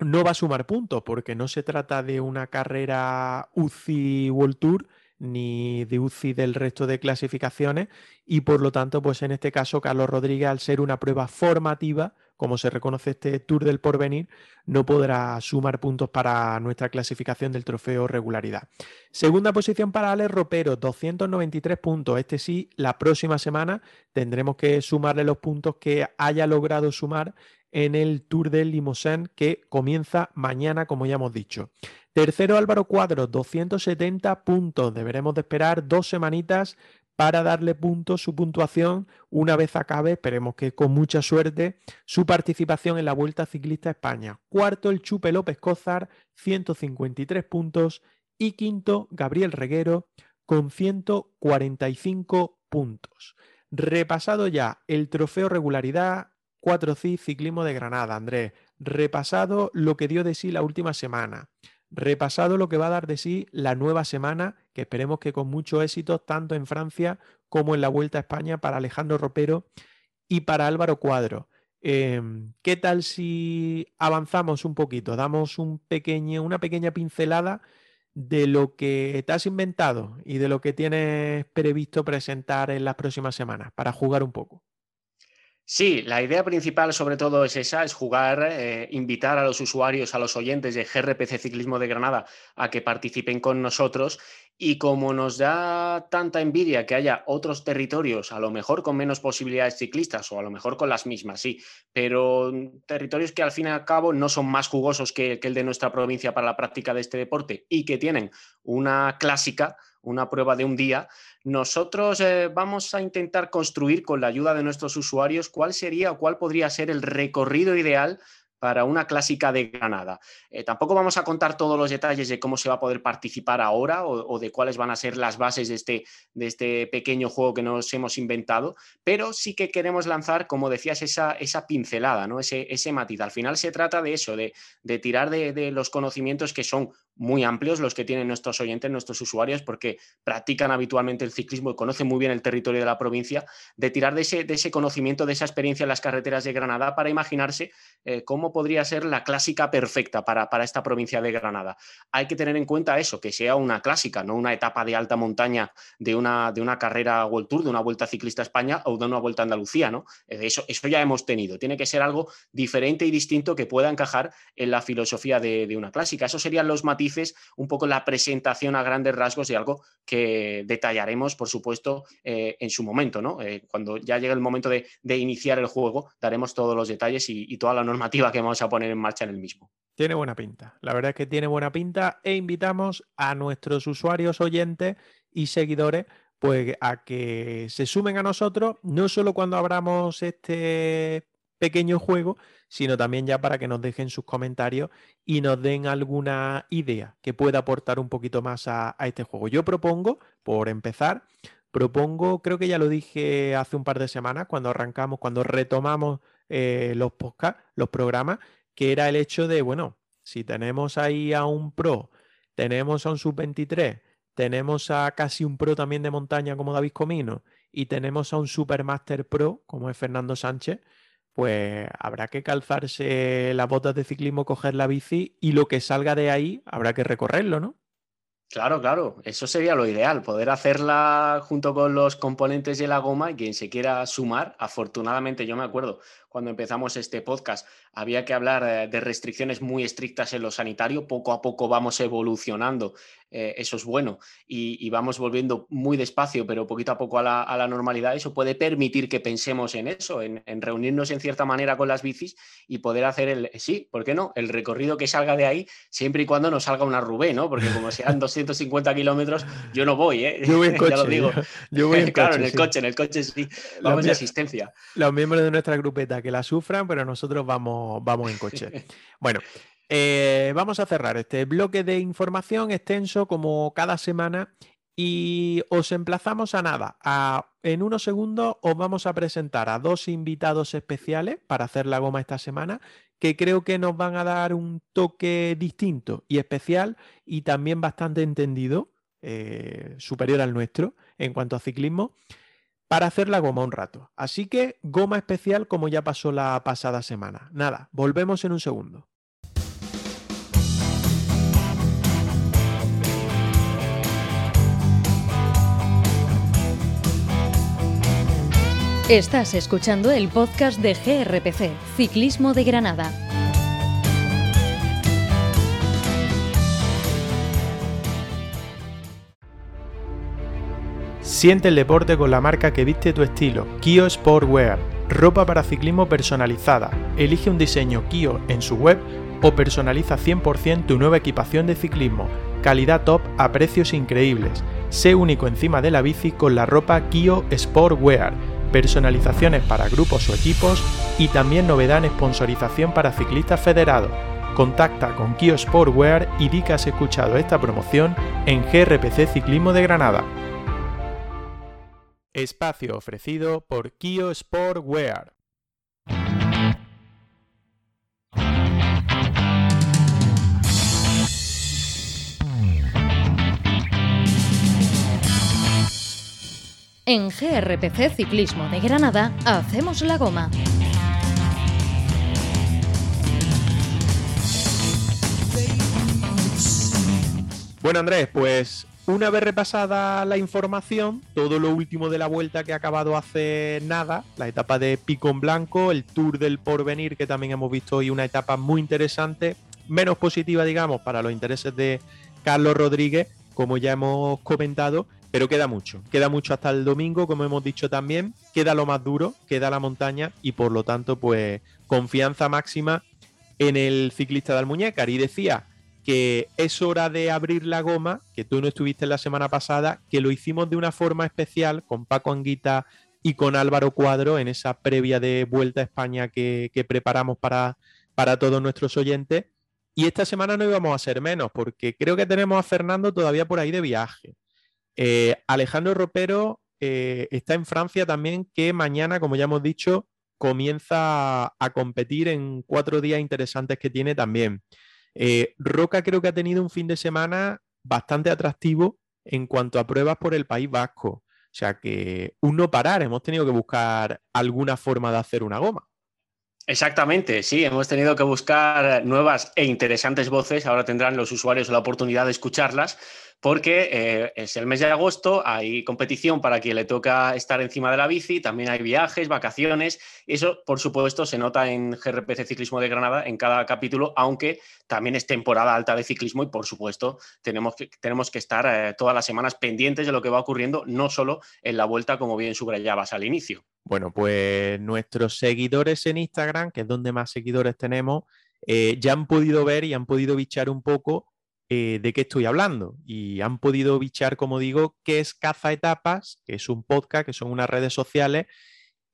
no va a sumar puntos porque no se trata de una carrera UCI World Tour ni de UCI del resto de clasificaciones y por lo tanto, pues en este caso, Carlos Rodríguez, al ser una prueba formativa, como se reconoce este Tour del Porvenir, no podrá sumar puntos para nuestra clasificación del trofeo regularidad. Segunda posición para Alex Ropero, 293 puntos. Este sí, la próxima semana tendremos que sumarle los puntos que haya logrado sumar en el Tour del Limousin que comienza mañana, como ya hemos dicho. Tercero Álvaro Cuadro, 270 puntos. Deberemos de esperar dos semanitas para darle puntos, su puntuación, una vez acabe, esperemos que con mucha suerte, su participación en la Vuelta Ciclista España. Cuarto, el Chupe López Cózar, 153 puntos. Y quinto, Gabriel Reguero, con 145 puntos. Repasado ya el trofeo regularidad, 4C Ciclismo de Granada, Andrés. Repasado lo que dio de sí la última semana. Repasado lo que va a dar de sí la nueva semana, que esperemos que con mucho éxito, tanto en Francia como en la Vuelta a España para Alejandro Ropero y para Álvaro Cuadro. Em, ¿Qué tal si avanzamos un poquito? Damos un pequeño, una pequeña pincelada de lo que te has inventado y de lo que tienes previsto presentar en las próximas semanas para jugar un poco. Sí, la idea principal sobre todo es esa, es jugar, eh, invitar a los usuarios, a los oyentes de GRPC Ciclismo de Granada a que participen con nosotros y como nos da tanta envidia que haya otros territorios, a lo mejor con menos posibilidades ciclistas o a lo mejor con las mismas, sí, pero territorios que al fin y al cabo no son más jugosos que el de nuestra provincia para la práctica de este deporte y que tienen una clásica, una prueba de un día, nosotros eh, vamos a intentar construir con la ayuda de nuestros usuarios cuál sería o cuál podría ser el recorrido ideal para una clásica de Granada. Eh, tampoco vamos a contar todos los detalles de cómo se va a poder participar ahora o, de cuáles van a ser las bases de este, de este, pequeño juego que nos hemos inventado, pero sí que queremos lanzar, como decías, esa, esa pincelada, ¿no? ese, ese matiz. Al final se trata de eso, de, tirar de, de, los conocimientos que son muy amplios los que tienen nuestros oyentes, nuestros usuarios, porque practican habitualmente el ciclismo y conocen muy bien el territorio de la provincia, de tirar de ese, de ese conocimiento, de esa experiencia en las carreteras de Granada para imaginarse eh, cómo podría ser la clásica perfecta para, para, esta provincia de Granada. Hay que tener en cuenta eso, que sea una clásica, no una etapa de alta montaña de una, de una carrera World Tour, de una Vuelta Ciclista España o de una Vuelta a Andalucía, ¿no? Eso, eso ya hemos tenido. Tiene que ser algo diferente y distinto que pueda encajar en la filosofía de, de una clásica. Esos serían los matices un poco la presentación a grandes rasgos de algo que detallaremos, por supuesto, eh, en su momento, ¿no? Eh, cuando ya llegue el momento de, iniciar el juego, daremos todos los detalles y, toda la normativa que vamos a poner en marcha en el mismo. Tiene buena pinta, la verdad es que tiene buena pinta e invitamos a nuestros usuarios, oyentes y seguidores pues a que se sumen a nosotros, no solo cuando abramos este pequeño juego, sino también ya para que nos dejen sus comentarios y nos den alguna idea que pueda aportar un poquito más a, este juego. Yo propongo, por empezar, propongo, creo que ya lo dije hace un par de semanas, cuando arrancamos, cuando retomamos eh, los podcasts, los programas, que era el hecho de, bueno, si tenemos ahí a un pro, tenemos a un sub-23, tenemos a casi un pro también de montaña como David Comino y tenemos a un Supermaster Pro como es Fernando Sánchez, pues habrá que calzarse las botas de ciclismo, coger la bici y lo que salga de ahí habrá que recorrerlo, ¿no? Claro, claro, eso sería lo ideal, poder hacerla junto con los componentes de la goma y quien se quiera sumar, afortunadamente yo me acuerdo cuando empezamos este podcast, había que hablar eh, de restricciones muy estrictas en lo sanitario. Poco a poco vamos evolucionando, eh, eso es bueno, y, vamos volviendo muy despacio, pero poquito a poco a la, normalidad. Eso puede permitir que pensemos en eso, en, reunirnos en cierta manera con las bicis y poder hacer el, sí, ¿por qué no? El recorrido que salga de ahí, siempre y cuando no salga una Rubé, ¿no? Porque como sean 250 kilómetros, yo no voy, ¿eh? Yo voy en coche. ya lo digo. Yo voy en claro, en el coche, en el coche sí. Vamos de asistencia. Los miembros de nuestra grupeta que la sufran, pero nosotros vamos, vamos en coche. bueno, eh, vamos a cerrar este bloque de información extenso como cada semana y os emplazamos a nada. A, en unos segundos os vamos a presentar a dos invitados especiales para hacer la goma esta semana que creo que nos van a dar un toque distinto y especial y también bastante entendido, eh, superior al nuestro en cuanto a ciclismo. Para hacer la goma un rato. Así que goma especial como ya pasó la pasada semana. Nada, volvemos en un segundo. Estás escuchando el podcast de GRPC, Ciclismo de Granada. Siente el deporte con la marca que viste tu estilo, Kio Sportwear. Ropa para ciclismo personalizada. Elige un diseño Kio en su web o personaliza 100% tu nueva equipación de ciclismo. Calidad top a precios increíbles. Sé único encima de la bici con la ropa Kio Sportwear personalizaciones para grupos o equipos y también novedad en sponsorización para ciclistas federados. Contacta con Kio Sportwear y di que has escuchado esta promoción en GRPC Ciclismo de Granada. Espacio ofrecido por Kio Sportwear. En GRPC Ciclismo de Granada hacemos la goma. Bueno Andrés, pues una vez repasada la información, todo lo último de la vuelta que ha acabado hace nada, la etapa de Pico en Blanco, el Tour del Porvenir, que también hemos visto hoy una etapa muy interesante, menos positiva, digamos, para los intereses de Carlos Rodríguez, como ya hemos comentado, pero queda mucho, queda mucho hasta el domingo, como hemos dicho también, queda lo más duro, queda la montaña y por lo tanto, pues confianza máxima en el ciclista de Almuñécar. Y decía que es hora de abrir la goma, que tú no estuviste la semana pasada, que lo hicimos de una forma especial con Paco Anguita y con Álvaro Cuadro en esa previa de Vuelta a España que, preparamos para, para todos nuestros oyentes. Y esta semana no íbamos a ser menos, porque creo que tenemos a Fernando todavía por ahí de viaje. Eh, Alejandro Ropero eh, está en Francia también, que mañana, como ya hemos dicho, comienza a competir en cuatro días interesantes que tiene también. Eh, Roca creo que ha tenido un fin de semana bastante atractivo en cuanto a pruebas por el País Vasco. O sea que un no parar, hemos tenido que buscar alguna forma de hacer una goma. Exactamente, sí, hemos tenido que buscar nuevas e interesantes voces, ahora tendrán los usuarios la oportunidad de escucharlas, porque eh, es el mes de agosto, hay competición para quien le toca estar encima de la bici, también hay viajes, vacaciones, eso por supuesto se nota en GRPC Ciclismo de Granada en cada capítulo, aunque también es temporada alta de ciclismo y por supuesto tenemos que, tenemos que estar eh, todas las semanas pendientes de lo que va ocurriendo, no solo en la vuelta, como bien subrayabas al inicio. Bueno, pues nuestros seguidores en Instagram, que es donde más seguidores tenemos, eh, ya han podido ver y han podido bichar un poco eh, de qué estoy hablando. Y han podido bichar, como digo, qué es Caza Etapas, que es un podcast, que son unas redes sociales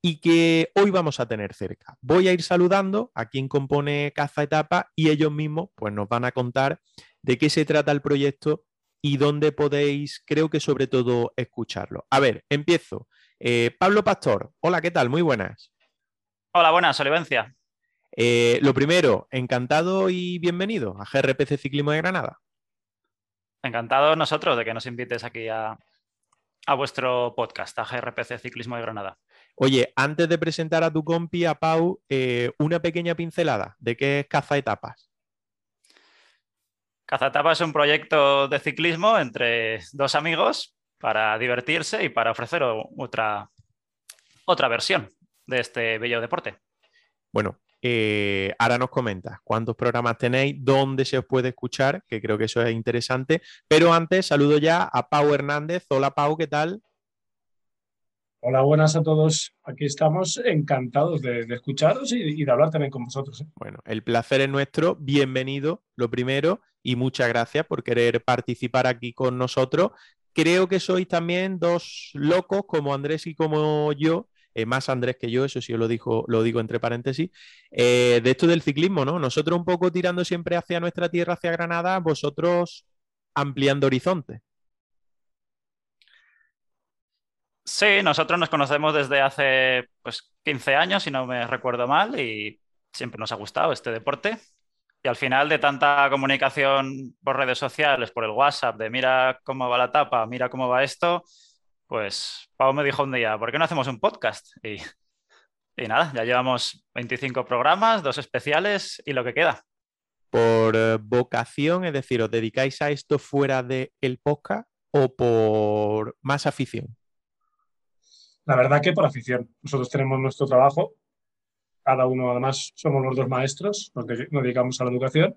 y que hoy vamos a tener cerca. Voy a ir saludando a quien compone Caza Etapa y ellos mismos pues, nos van a contar de qué se trata el proyecto y dónde podéis, creo que sobre todo, escucharlo. A ver, empiezo. Eh, Pablo Pastor, hola, ¿qué tal? Muy buenas. Hola, buenas, Olivencia. Eh, lo primero, encantado y bienvenido a GRPC Ciclismo de Granada. Encantado nosotros de que nos invites aquí a, vuestro podcast, a GRPC Ciclismo de Granada. Oye, antes de presentar a tu compi, a Pau, eh, una pequeña pincelada de qué es Caza Etapas. Caza Etapas es un proyecto de ciclismo entre dos amigos para divertirse y para ofrecer otra, otra versión de este bello deporte. Bueno, eh, ahora nos comentas cuántos programas tenéis, dónde se os puede escuchar, que creo que eso es interesante. Pero antes, saludo ya a Pau Hernández. Hola Pau, ¿qué tal? Hola, buenas a todos. Aquí estamos encantados de, escucharos y, de hablar también con vosotros. ¿eh? Bueno, el placer es nuestro. Bienvenido, lo primero, y muchas gracias por querer participar aquí con nosotros. Creo que sois también dos locos como Andrés y como yo, eh, más Andrés que yo, eso sí lo, dijo, lo digo entre paréntesis, eh, de esto del ciclismo, ¿no? Nosotros un poco tirando siempre hacia nuestra tierra, hacia Granada, vosotros ampliando horizontes. Sí, nosotros nos conocemos desde hace pues, 15 años, si no me recuerdo mal, y siempre nos ha gustado este deporte. Y al final de tanta comunicación por redes sociales, por el WhatsApp, de mira cómo va la tapa, mira cómo va esto, pues Pau me dijo un día, ¿por qué no hacemos un podcast? Y, y nada, ya llevamos 25 programas, dos especiales y lo que queda. ¿Por eh, vocación, es decir, os dedicáis a esto fuera del el podcast o por más afición? La verdad que por afición. Nosotros tenemos nuestro trabajo, cada uno además somos los dos maestros, nos, dedicamos a la educación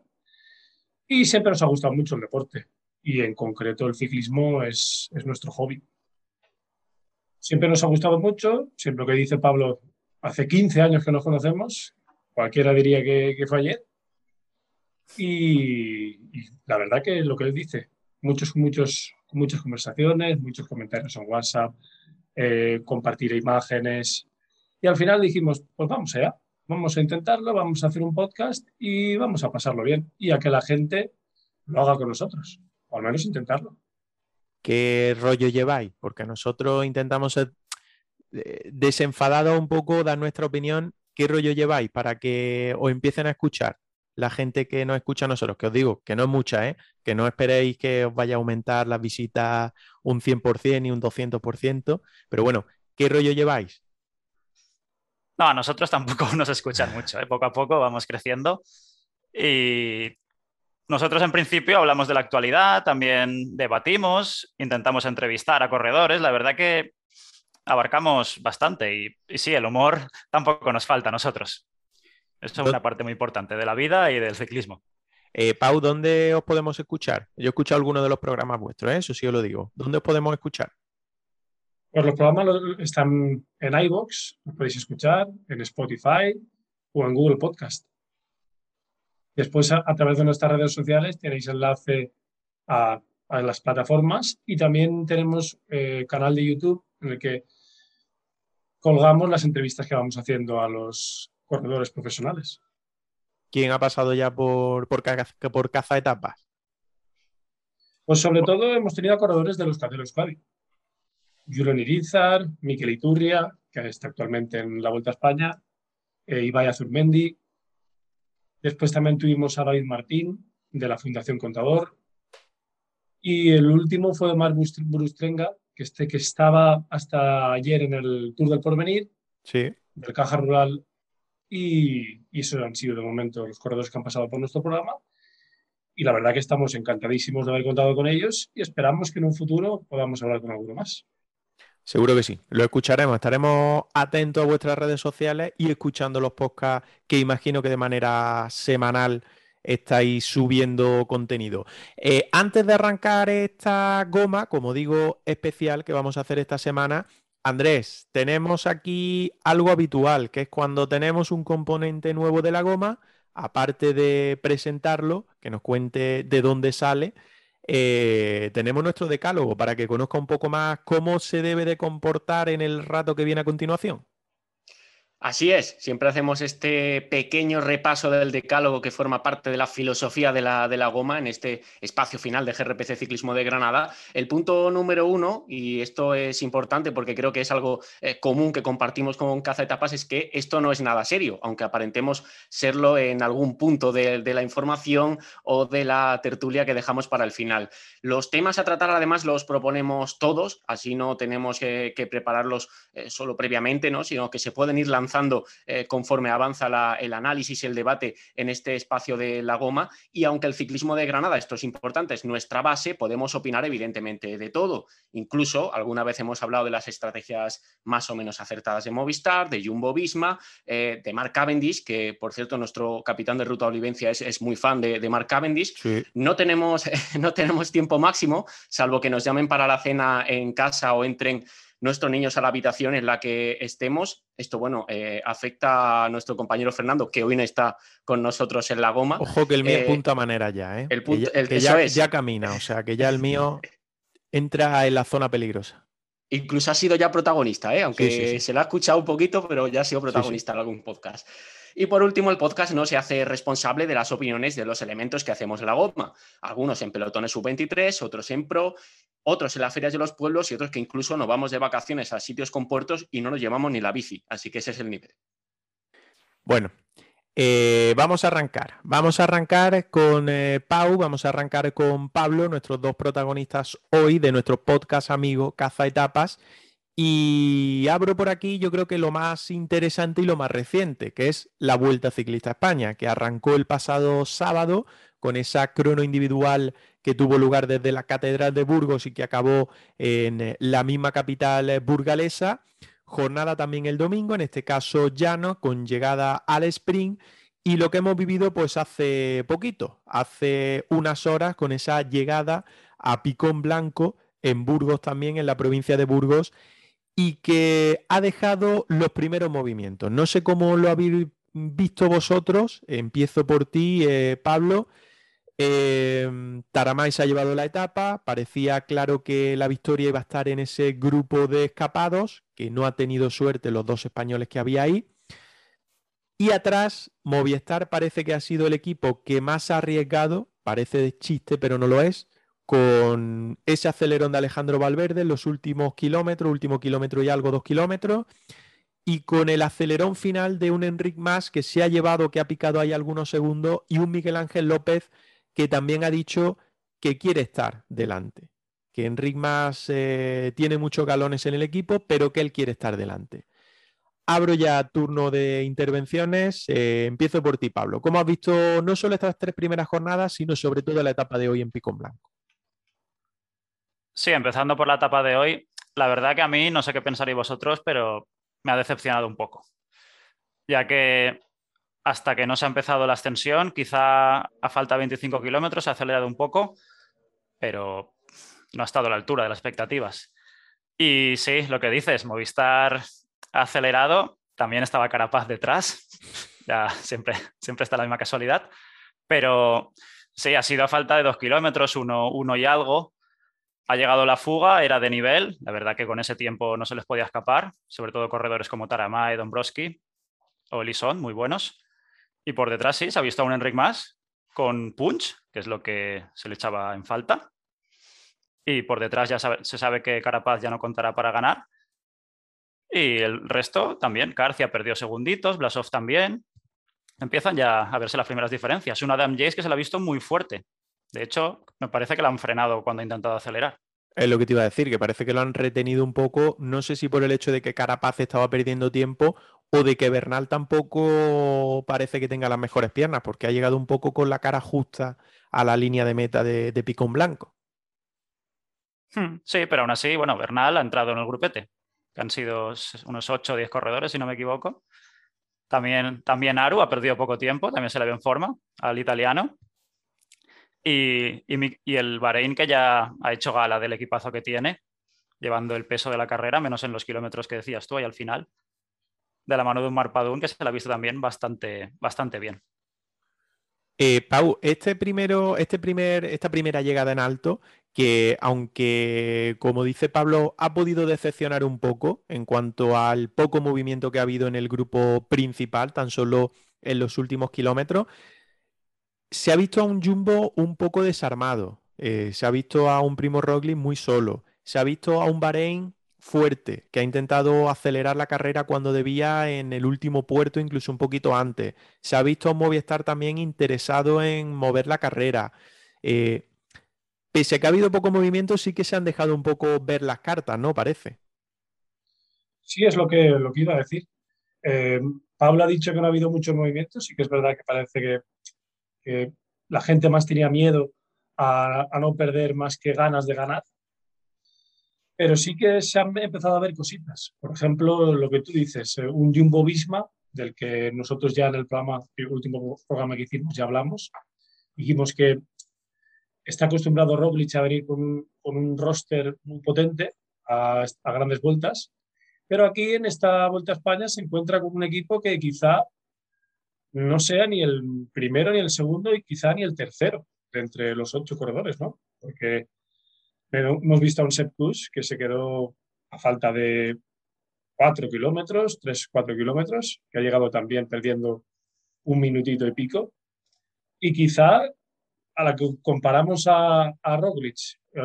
y siempre nos ha gustado mucho el deporte y en concreto el ciclismo es, es nuestro hobby. Siempre nos ha gustado mucho, siempre lo que dice Pablo, hace 15 años que nos conocemos, cualquiera diría que, que fue ayer. Y, la verdad que lo que él dice, muchos, muchos, muchas conversaciones, muchos comentarios en WhatsApp, eh, compartir imágenes. Y al final dijimos, pues vamos allá, vamos a intentarlo, vamos a hacer un podcast y vamos a pasarlo bien y a que la gente lo haga con nosotros, o al menos intentarlo. ¿Qué rollo lleváis? Porque nosotros intentamos ser eh, desenfadados un poco, dar nuestra opinión. ¿Qué rollo lleváis para que os empiecen a escuchar? la gente que nos escucha a nosotros, que os digo que no es mucha, ¿eh? que no esperéis que os vaya a aumentar las visitas un 100% ni un 200%, pero bueno, ¿qué rollo lleváis? No, a nosotros tampoco nos escuchan mucho, ¿eh? poco a poco vamos creciendo y nosotros en principio hablamos de la actualidad, también debatimos, intentamos entrevistar a corredores, la verdad que abarcamos bastante y, y sí, el humor tampoco nos falta a nosotros. Eso es una parte muy importante de la vida y del ciclismo. Eh, Pau, ¿dónde os podemos escuchar? Yo he escuchado algunos de los programas vuestros, ¿eh? eso sí os lo digo. ¿Dónde os podemos escuchar? Pues los programas están en iBox, los podéis escuchar, en Spotify o en Google Podcast. Después, a, a través de nuestras redes sociales, tenéis enlace a, a las plataformas y también tenemos eh, canal de YouTube en el que colgamos las entrevistas que vamos haciendo a los, corredores profesionales. ¿Quién ha pasado ya por, por, por caza etapas? Pues sobre todo hemos tenido corredores de los Caderos Euskadi. Julen Irizar, Miquel Iturria, que está actualmente en la Vuelta a España, eh, Ibai Azurmendi. Después también tuvimos a David Martín, de la Fundación Contador. Y el último fue Omar Brustrenga, que, este, que estaba hasta ayer en el Tour del Porvenir, sí. del Caja Rural y, y esos han sido de momento los corredores que han pasado por nuestro programa. Y la verdad que estamos encantadísimos de haber contado con ellos y esperamos que en un futuro podamos hablar con alguno más. Seguro que sí, lo escucharemos, estaremos atentos a vuestras redes sociales y escuchando los podcasts que imagino que de manera semanal estáis subiendo contenido. Eh, antes de arrancar esta goma, como digo, especial que vamos a hacer esta semana, Andrés, tenemos aquí algo habitual, que es cuando tenemos un componente nuevo de la goma, aparte de presentarlo, que nos cuente de dónde sale, eh, tenemos nuestro decálogo para que conozca un poco más cómo se debe de comportar en el rato que viene a continuación. Así es, siempre hacemos este pequeño repaso del decálogo que forma parte de la filosofía de la, de la goma en este espacio final de GRPC Ciclismo de Granada. El punto número uno, y esto es importante porque creo que es algo eh, común que compartimos con Caza Etapas, es que esto no es nada serio, aunque aparentemos serlo en algún punto de, la información o de la tertulia que dejamos para el final. Los temas a tratar además los proponemos todos, así no tenemos que, que prepararlos eh, solo previamente, ¿no? sino que se pueden ir lanzando eh, conforme avanza la, el análisis y el debate en este espacio de la goma. Y aunque el ciclismo de Granada, esto es importante, es nuestra base, podemos opinar evidentemente de todo. Incluso alguna vez hemos hablado de las estrategias más o menos acertadas de Movistar, de Jumbo Visma, eh, de Mark Cavendish, que por cierto nuestro capitán de Ruta Olivencia es, es muy fan de, de Mark Cavendish. Sí. No, tenemos, no tenemos tiempo máximo, salvo que nos llamen para la cena en casa o entren nuestros niños a la habitación en la que estemos. Esto, bueno, eh, afecta a nuestro compañero Fernando, que hoy no está con nosotros en la goma. Ojo que el mío eh, punta manera ya, ¿eh? El punto, que ya, el, que ya, es. ya, camina, o sea, que ya el mío entra en la zona peligrosa. Incluso ha sido ya protagonista, ¿eh? aunque sí, sí, sí. se lo ha escuchado un poquito, pero ya ha sido protagonista en algún podcast. Y por último, el podcast no se hace responsable de las opiniones de los elementos que hacemos en la goma. Algunos en pelotones sub-23, otros en pro, otros en las ferias de los pueblos y otros que incluso nos vamos de vacaciones a sitios con puertos y no nos llevamos ni la bici. Así que ese es el nivel. Bueno, Eh, vamos a arrancar. Vamos a arrancar con eh, Pau, vamos a arrancar con Pablo, nuestros dos protagonistas hoy de nuestro podcast amigo Caza Etapas. Y abro por aquí, yo creo que lo más interesante y lo más reciente, que es la Vuelta Ciclista a España, que arrancó el pasado sábado con esa crono individual que tuvo lugar desde la Catedral de Burgos y que acabó en la misma capital burgalesa. Jornada también el domingo, en este caso llano, con llegada al sprint. Y lo que hemos vivido pues hace poquito, hace unas horas con esa llegada a Picón Blanco en Burgos también, en la provincia de Burgos, y que ha dejado los primeros movimientos. No sé cómo lo habéis visto vosotros, empiezo por ti, eh, Pablo. Eh, Taramay se ha llevado la etapa, parecía claro que la victoria iba a estar en ese grupo de escapados, que no ha tenido suerte los dos españoles que había ahí. Y atrás, Movistar parece que ha sido el equipo que más ha arriesgado, parece de chiste, pero no lo es, con ese acelerón de Alejandro Valverde en los últimos kilómetros, último kilómetro y algo, dos kilómetros, y con el acelerón final de un Enric Más que se ha llevado, que ha picado ahí algunos segundos, y un Miguel Ángel López que también ha dicho que quiere estar delante, que Enric Más eh, tiene muchos galones en el equipo, pero que él quiere estar delante. Abro ya turno de intervenciones. Eh, empiezo por ti, Pablo. ¿Cómo has visto no solo estas tres primeras jornadas, sino sobre todo la etapa de hoy en Picón Blanco? Sí, empezando por la etapa de hoy, la verdad que a mí, no sé qué pensaréis vosotros, pero me ha decepcionado un poco. Ya que hasta que no se ha empezado la ascensión, quizá a falta de 25 kilómetros se ha acelerado un poco, pero no ha estado a la altura de las expectativas. Y sí, lo que dices, Movistar ha acelerado, también estaba Carapaz detrás, ya siempre, siempre está la misma casualidad, pero sí, ha sido a falta de dos kilómetros, uno, uno y algo, ha llegado la fuga, era de nivel, la verdad que con ese tiempo no se les podía escapar, sobre todo corredores como Taramay, Dombrowski o Elison, muy buenos. Y por detrás sí, se ha visto a un Enric más con punch, que es lo que se le echaba en falta. Y por detrás ya se sabe que Carapaz ya no contará para ganar. Y el resto también. Carcia perdió segunditos, Blasov también. Empiezan ya a verse las primeras diferencias. Un Adam Jace que se la ha visto muy fuerte. De hecho, me parece que lo han frenado cuando ha intentado acelerar. Es lo que te iba a decir, que parece que lo han retenido un poco, no sé si por el hecho de que Carapaz estaba perdiendo tiempo o de que Bernal tampoco parece que tenga las mejores piernas, porque ha llegado un poco con la cara justa a la línea de meta de, Picón Blanco. Hmm, sí, pero aún así, bueno, Bernal ha entrado en el grupete, que han sido unos 8 o 10 corredores, si no me equivoco. También, también Aru ha perdido poco tiempo, también se le ve en forma al italiano. Y, el Bahrein que ya ha hecho gala del equipazo que tiene, llevando el peso de la carrera, menos en los kilómetros que decías tú ahí al final, de la mano de un Marpadún que se la ha visto también bastante, bastante bien. Eh, Pau, este primero, este primer, esta primera llegada en alto, que aunque, como dice Pablo, ha podido decepcionar un poco en cuanto al poco movimiento que ha habido en el grupo principal, tan solo en los últimos kilómetros, se ha visto a un Jumbo un poco desarmado. Eh, se ha visto a un Primo Roglic muy solo. Se ha visto a un Bahrein fuerte, que ha intentado acelerar la carrera cuando debía en el último puerto, incluso un poquito antes. Se ha visto a Movistar también interesado en mover la carrera. Eh, pese a que ha habido poco movimiento, sí que se han dejado un poco ver las cartas, ¿no? Parece. Sí, es lo que, lo que iba a decir. Eh, Pablo ha dicho que no ha habido mucho movimiento, sí que es verdad que parece que que la gente más tenía miedo a, no perder más que ganas de ganar. Pero sí que se han empezado a ver cositas. Por ejemplo, lo que tú dices, eh, un Jumbo Visma, del que nosotros ya en el programa, último programa que hicimos, ya hablamos. Dijimos que está acostumbrado Roglic a venir con un, roster muy potente a, grandes vueltas, pero aquí en esta Vuelta a España se encuentra con un equipo que quizá no sea ni el primero ni el segundo y quizá ni el tercero de entre los ocho corredores, ¿no? Porque hemos visto a un Sepp que se quedó a falta de cuatro kilómetros, tres, cuatro kilómetros, que ha llegado también perdiendo un minutito y pico. Y quizá a la que comparamos a, a Roglic,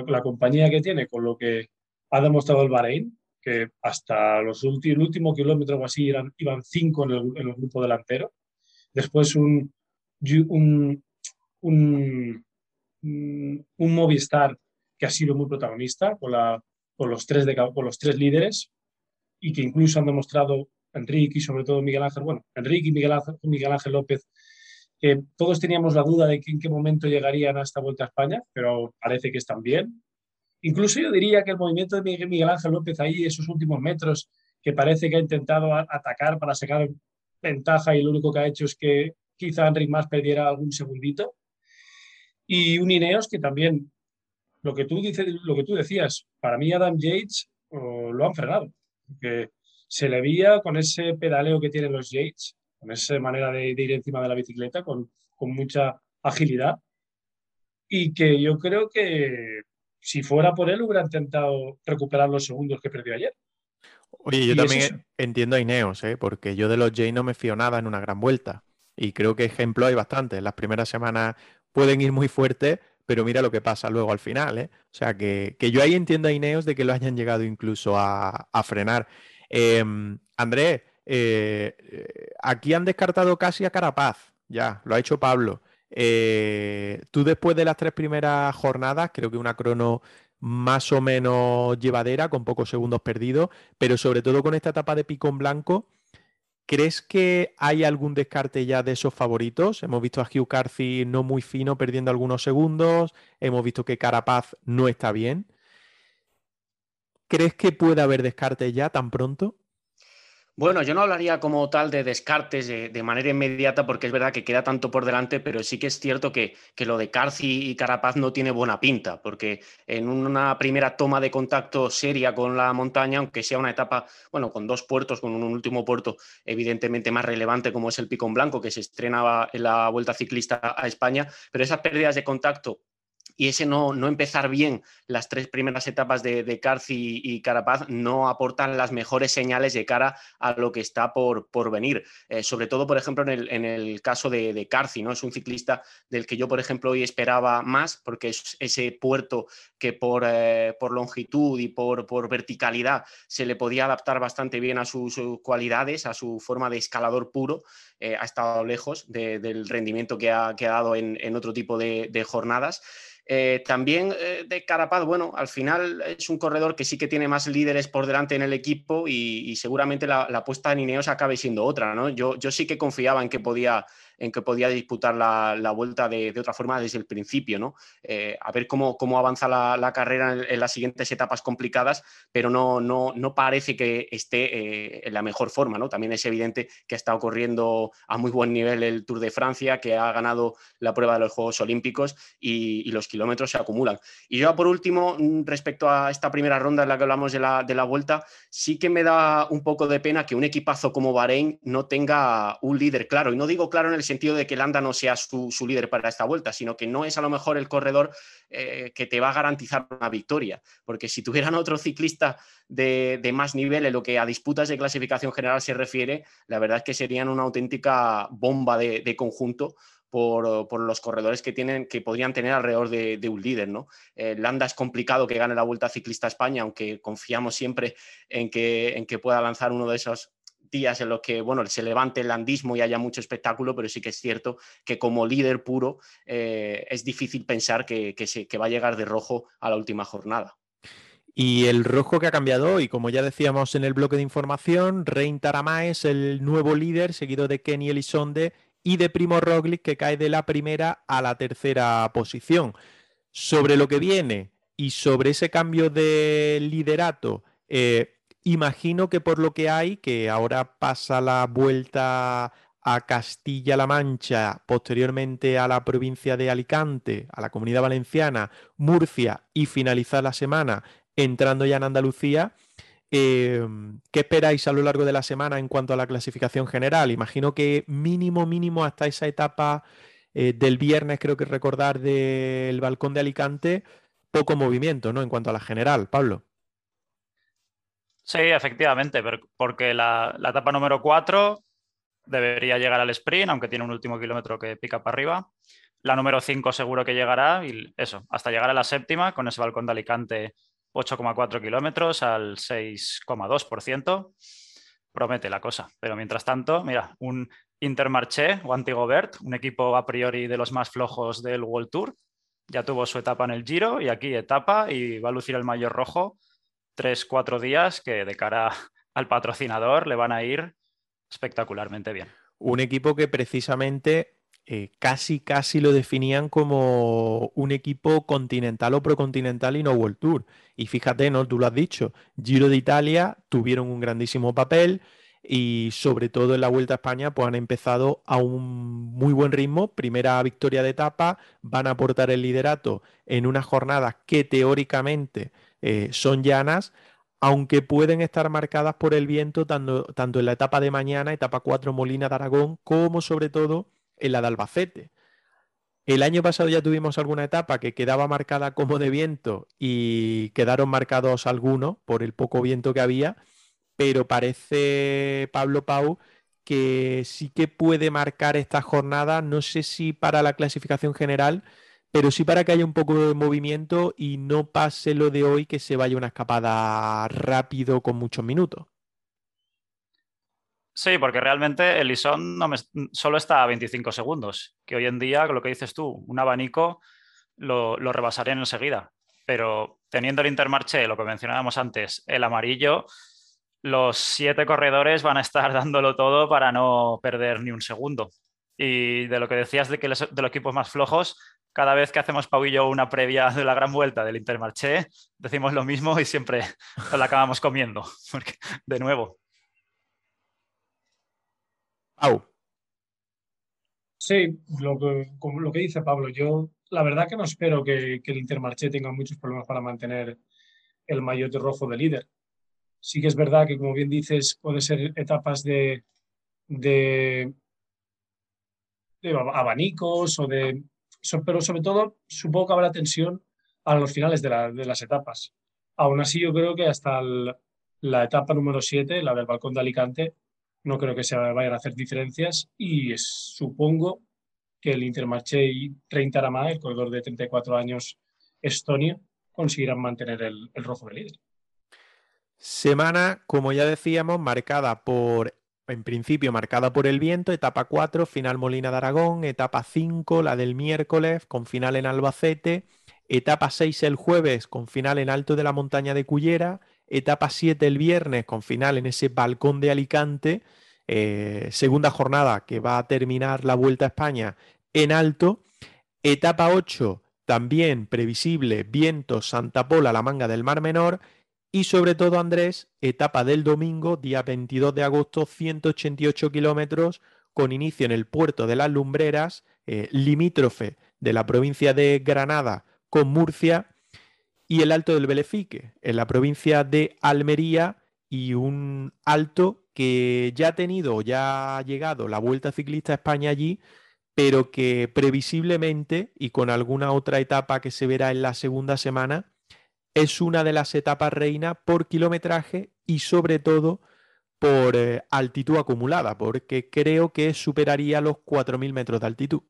la compañía que tiene con lo que ha demostrado el Bahrein, que hasta los últimos, el último kilómetro o así iban cinco en el grupo delantero, después un, un, un, un Movistar que ha sido muy protagonista con, la, con, los, tres de, con los tres líderes y que incluso han demostrado Enrique y sobre todo Miguel Ángel, bueno, Enrique Miguel Ángel López, que todos teníamos la duda de que en qué momento llegarían a esta Vuelta a España, pero parece que están bien. Incluso yo diría que el movimiento de Miguel Ángel López ahí, esos últimos metros, que parece que ha intentado atacar para sacar ventaja y lo único que ha hecho es que quizá Enrique más perdiera algún segundito. Y un Ineos que también, lo que tú, dices, lo que tú decías, para mí Adam Yates oh, lo han frenado, porque se le veía con ese pedaleo que tienen los Yates, con esa manera de, ir encima de la bicicleta, con, con mucha agilidad, y que yo creo que si fuera por él hubiera intentado recuperar los segundos que perdió ayer. Oye, yo también entiendo a Ineos, ¿eh? porque yo de los J no me fío nada en una gran vuelta. Y creo que ejemplo hay bastante. Las primeras semanas pueden ir muy fuertes, pero mira lo que pasa luego al final. ¿eh? O sea, que, yo ahí entiendo a Ineos de que lo hayan llegado incluso a, frenar. Em, Andrés, eh, aquí han descartado casi a Carapaz. Ya, lo ha hecho Pablo. Eh, tú después de las tres primeras jornadas, creo que una crono más o menos llevadera, con pocos segundos perdidos, pero sobre todo con esta etapa de picón blanco, ¿crees que hay algún descarte ya de esos favoritos? Hemos visto a Hugh Carthy no muy fino, perdiendo algunos segundos, hemos visto que Carapaz no está bien. ¿Crees que puede haber descarte ya tan pronto? Bueno, yo no hablaría como tal de descartes de, manera inmediata porque es verdad que queda tanto por delante, pero sí que es cierto que, lo de Carci y Carapaz no tiene buena pinta, porque en una primera toma de contacto seria con la montaña, aunque sea una etapa, bueno, con dos puertos, con un último puerto evidentemente más relevante como es el Picón Blanco, que se estrenaba en la Vuelta Ciclista a España, pero esas pérdidas de contacto y ese no, empezar bien las tres primeras etapas de, de Carci y, Carapaz no aportan las mejores señales de cara a lo que está por, por venir. Eh, sobre todo, por ejemplo, en el, caso de, de, Carci, ¿no? Es un ciclista del que yo, por ejemplo, hoy esperaba más, porque es ese puerto que por, eh, por longitud y por, verticalidad se le podía adaptar bastante bien a sus, cualidades, a su forma de escalador puro, eh, ha estado lejos del rendimiento que ha, quedado en, en otro tipo de jornadas. Eh, también eh, de Carapaz, bueno, al final es un corredor que sí que tiene más líderes por delante en el equipo y, seguramente la, la, apuesta en Ineos acabe siendo otra, ¿no? Yo, yo sí que confiaba en que podía en que podía disputar la, vuelta de, otra forma desde el principio, ¿no? Eh, a ver cómo, cómo avanza la, carrera en, las siguientes etapas complicadas, pero no, no, no parece que esté eh, en la mejor forma, ¿no? También es evidente que ha estado corriendo a muy buen nivel el Tour de Francia, que ha ganado la prueba de los Juegos Olímpicos y, los kilómetros se acumulan. Y yo, por último, mm, respecto a esta primera ronda en la que hablamos de la, de la vuelta, sí que me da un poco de pena que un equipazo como Bahrein no tenga un líder claro. Y no digo claro en el sentido de que Landa no sea su, líder para esta vuelta, sino que no es a lo mejor el corredor eh, que te va a garantizar una victoria. Porque si tuvieran otro ciclista de, más nivel en lo que a disputas de clasificación general se refiere, la verdad es que serían una auténtica bomba de, conjunto. Por, los corredores que tienen, que podrían tener alrededor de, un líder. ¿no? Eh, Landa es complicado que gane la Vuelta Ciclista España, aunque confiamos siempre en que, en que pueda lanzar uno de esos días en los que bueno, se levante el landismo y haya mucho espectáculo, pero sí que es cierto que como líder puro eh, es difícil pensar que, se, va a llegar de rojo a la última jornada. Y el rojo que ha cambiado y como ya decíamos en el bloque de información, Rein Tarama es el nuevo líder, seguido de Kenny Elizonde y de Primo Roglic, que cae de la primera a la tercera posición. Sobre lo que viene y sobre ese cambio de liderato, eh, Imagino que por lo que hay, que ahora pasa la vuelta a Castilla-La Mancha, posteriormente a la provincia de Alicante, a la comunidad valenciana, Murcia y finalizar la semana entrando ya en Andalucía. Em, ¿Qué esperáis a lo largo de la semana en cuanto a la clasificación general? Imagino que mínimo, mínimo hasta esa etapa eh, del viernes, creo que recordar del balcón de Alicante, poco movimiento, ¿no? En cuanto a la general, Pablo. Sí, efectivamente, porque la, etapa número 4 debería llegar al sprint, aunque tiene un último kilómetro que pica para arriba. La número 5 seguro que llegará y eso, hasta llegar a la séptima con ese balcón de Alicante 8,4 kilómetros al 6,2%. Promete la cosa. Pero mientras tanto, mira, un Intermarché o Antigobert, un equipo a priori de los más flojos del World Tour. Ya tuvo su etapa en el Giro y aquí etapa y va a lucir el mayor rojo tres, cuatro días que de cara al patrocinador le van a ir espectacularmente bien. Un equipo que precisamente eh, casi, casi lo definían como un equipo continental o procontinental y no World Tour. Y fíjate, ¿no? Tú lo has dicho, Giro de Italia tuvieron un grandísimo papel y sobre todo en la Vuelta a España pues han empezado a un muy buen ritmo. Primera victoria de etapa, van a aportar el liderato en unas jornadas que teóricamente eh, son llanas, aunque pueden estar marcadas por el viento tanto, tanto en la etapa de mañana, etapa 4 Molina de Aragón, como sobre todo en la de Albacete. El año pasado ya tuvimos alguna etapa que quedaba marcada como de viento y quedaron marcados algunos por el poco viento que había, pero parece Pablo Pau que sí que puede marcar esta jornada, no sé si para la clasificación general, pero sí para que haya un poco de movimiento y no pase lo de hoy que se vaya una escapada rápido con muchos minutos. Sí, porque realmente el solo está a 25 segundos, que hoy en día, lo que dices tú, un abanico lo, lo rebasarían enseguida. Pero teniendo el Intermarché, lo que mencionábamos antes, el amarillo, los siete corredores van a estar dándolo todo para no perder ni un segundo. Y de lo que decías de que los, de los equipos más flojos, cada vez que hacemos Pau y yo una previa de la gran vuelta del Intermarché, decimos lo mismo y siempre la acabamos comiendo. Porque, de nuevo. Pau. Sí, lo que, como lo que dice Pablo, yo la verdad que no espero que, que el Intermarché tenga muchos problemas para mantener el maillot rojo de líder. Sí que es verdad que, como bien dices, puede ser etapas de abanicos o de pero sobre todo supongo que habrá tensión a los finales de, las etapas. Aún así, yo creo que hasta la etapa número 7, la del balcón de Alicante, no creo que se vayan a hacer diferencias y supongo que el Intermarché y 30 Arama, el corredor de 34 años estonio, conseguirán mantener el, el rojo de líder. Semana, como ya decíamos, marcada por en principio marcada por el viento, etapa 4, final Molina de Aragón, etapa 5, la del miércoles, con final en Albacete, etapa 6 el jueves, con final en Alto de la Montaña de Cullera, etapa 7 el viernes, con final en ese balcón de Alicante, eh, segunda jornada que va a terminar la Vuelta a España en Alto, etapa 8 también previsible, viento Santa Pola, la manga del Mar Menor, y sobre todo, Andrés, etapa del domingo, día 22 de agosto, 188 kilómetros, con inicio en el puerto de las Lumbreras, eh, limítrofe de la provincia de Granada con Murcia, y el Alto del Belefique, en la provincia de Almería, y un alto que ya ha tenido, ya ha llegado la Vuelta Ciclista a España allí, pero que previsiblemente, y con alguna otra etapa que se verá en la segunda semana, es una de las etapas reina por kilometraje y sobre todo por eh, altitud acumulada, porque creo que superaría los 4.000 metros de altitud.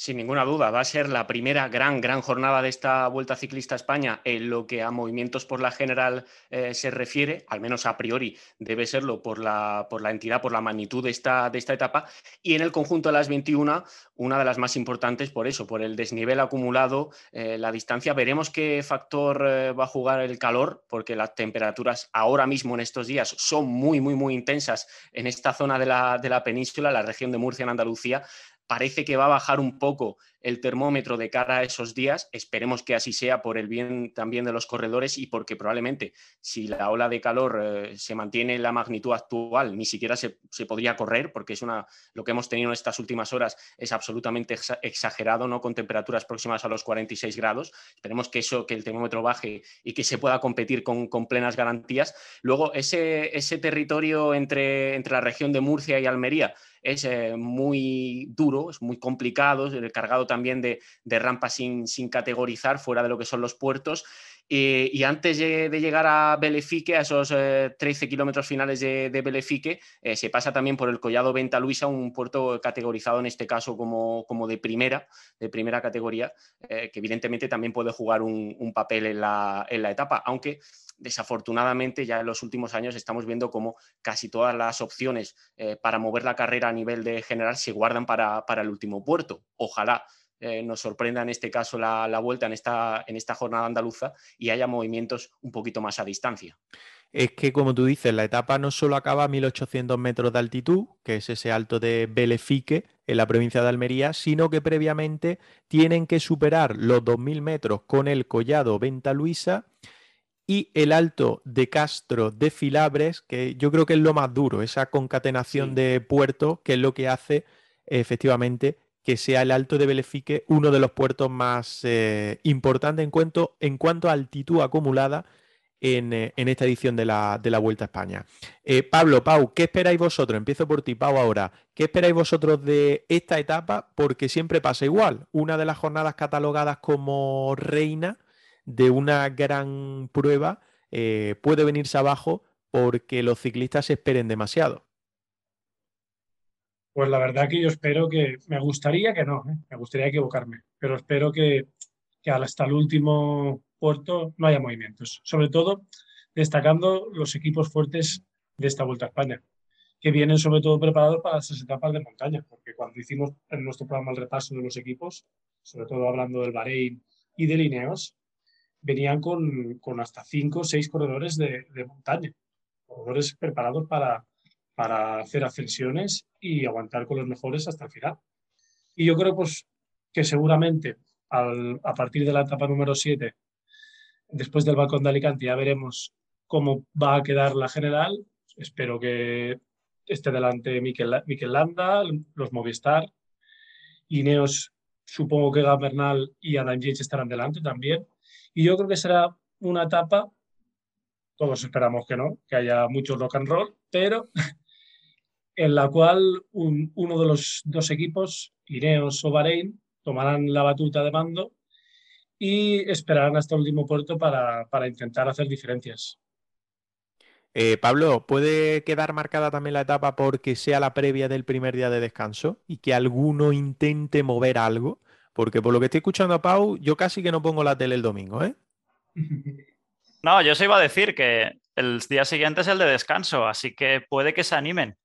Sin ninguna duda, va a ser la primera gran, gran jornada de esta Vuelta Ciclista a España en lo que a movimientos por la general eh, se refiere, al menos a priori debe serlo por la, por la entidad, por la magnitud de esta, de esta etapa, y en el conjunto de las 21, una de las más importantes por eso, por el desnivel acumulado, eh, la distancia. Veremos qué factor eh, va a jugar el calor, porque las temperaturas ahora mismo en estos días son muy, muy, muy intensas en esta zona de la, de la península, la región de Murcia en Andalucía, parece que va a bajar un poco el termómetro de cara a esos días. Esperemos que así sea por el bien también de los corredores y porque probablemente si la ola de calor eh, se mantiene en la magnitud actual, ni siquiera se, podría correr, porque es una, lo que hemos tenido en estas últimas horas es absolutamente exagerado, ¿no? con temperaturas próximas a los 46 grados. Esperemos que eso, que el termómetro baje y que se pueda competir con, plenas garantías. Luego, ese, ese territorio entre, entre la región de Murcia y Almería, es eh, muy duro, es muy complicado, es cargado también de, rampas sin, categorizar fuera de lo que son los puertos. y antes de, llegar a Belefique, a esos 13 eh, kilómetros finales de, Belefique, eh, se pasa también por el Collado Venta Luisa, un puerto categorizado en este caso como, como de primera, de primera categoría, que evidentemente también puede jugar un, papel en la, en la etapa, aunque desafortunadamente ya en los últimos años estamos viendo como casi todas las opciones eh, para mover la carrera a nivel de general se guardan para, el último puerto. Ojalá eh, nos sorprenda en este caso la, vuelta en esta, en esta jornada andaluza y haya movimientos un poquito más a distancia. Es que, como tú dices, la etapa no solo acaba a 1800 metros de altitud, que es ese alto de Belefique en la provincia de Almería, sino que previamente tienen que superar los 2000 metros con el collado Venta Luisa y el alto de Castro de Filabres, que yo creo que es lo más duro, esa concatenación de puertos, que es lo que hace efectivamente que sea el alto de Belefique uno de los puertos más eh, importantes en cuanto, en cuanto a altitud acumulada en, eh, esta edición de la, Vuelta a España. Eh, Pablo, Pau, ¿qué esperáis vosotros? Empiezo por ti, Pau, ahora. ¿Qué esperáis vosotros de esta etapa? Porque siempre pasa igual. Una de las jornadas catalogadas como reina de una gran prueba eh, puede venirse abajo porque los ciclistas esperen demasiado. Pues la verdad que yo espero que, me gustaría que no, ¿eh? me gustaría equivocarme, pero espero que, hasta el último puerto no haya movimientos. Sobre todo destacando los equipos fuertes de esta Vuelta a España, que vienen sobre todo preparados para esas etapas de montaña, porque cuando hicimos en nuestro programa el repaso de los equipos, sobre todo hablando del Bahrein y de Lineos, venían con, con hasta cinco o seis corredores de, de, montaña, corredores preparados para, para hacer ascensiones y aguantar con los mejores hasta el final. Y yo creo pues, que seguramente al, a partir de la etapa número 7, después del balcón de Alicante, ya veremos cómo va a quedar la general. Espero que esté delante Mikel, Mikel Landa, los Movistar, Ineos, supongo que Gabernal y Adam Yates estarán delante también. Y yo creo que será una etapa, todos esperamos que no, que haya mucho rock and roll, pero en la cual uno de los dos equipos, Ineos o Bahrein, tomarán la batuta de mando y esperarán hasta el último puerto para, intentar hacer diferencias. Eh, Pablo, ¿puede quedar marcada también la etapa porque sea la previa del primer día de descanso y que alguno intente mover algo? Porque por lo que estoy escuchando a Pau, yo casi que no pongo la tele el domingo, ¿eh? No, yo se iba a decir que el día siguiente es el de descanso, así que puede que se animen.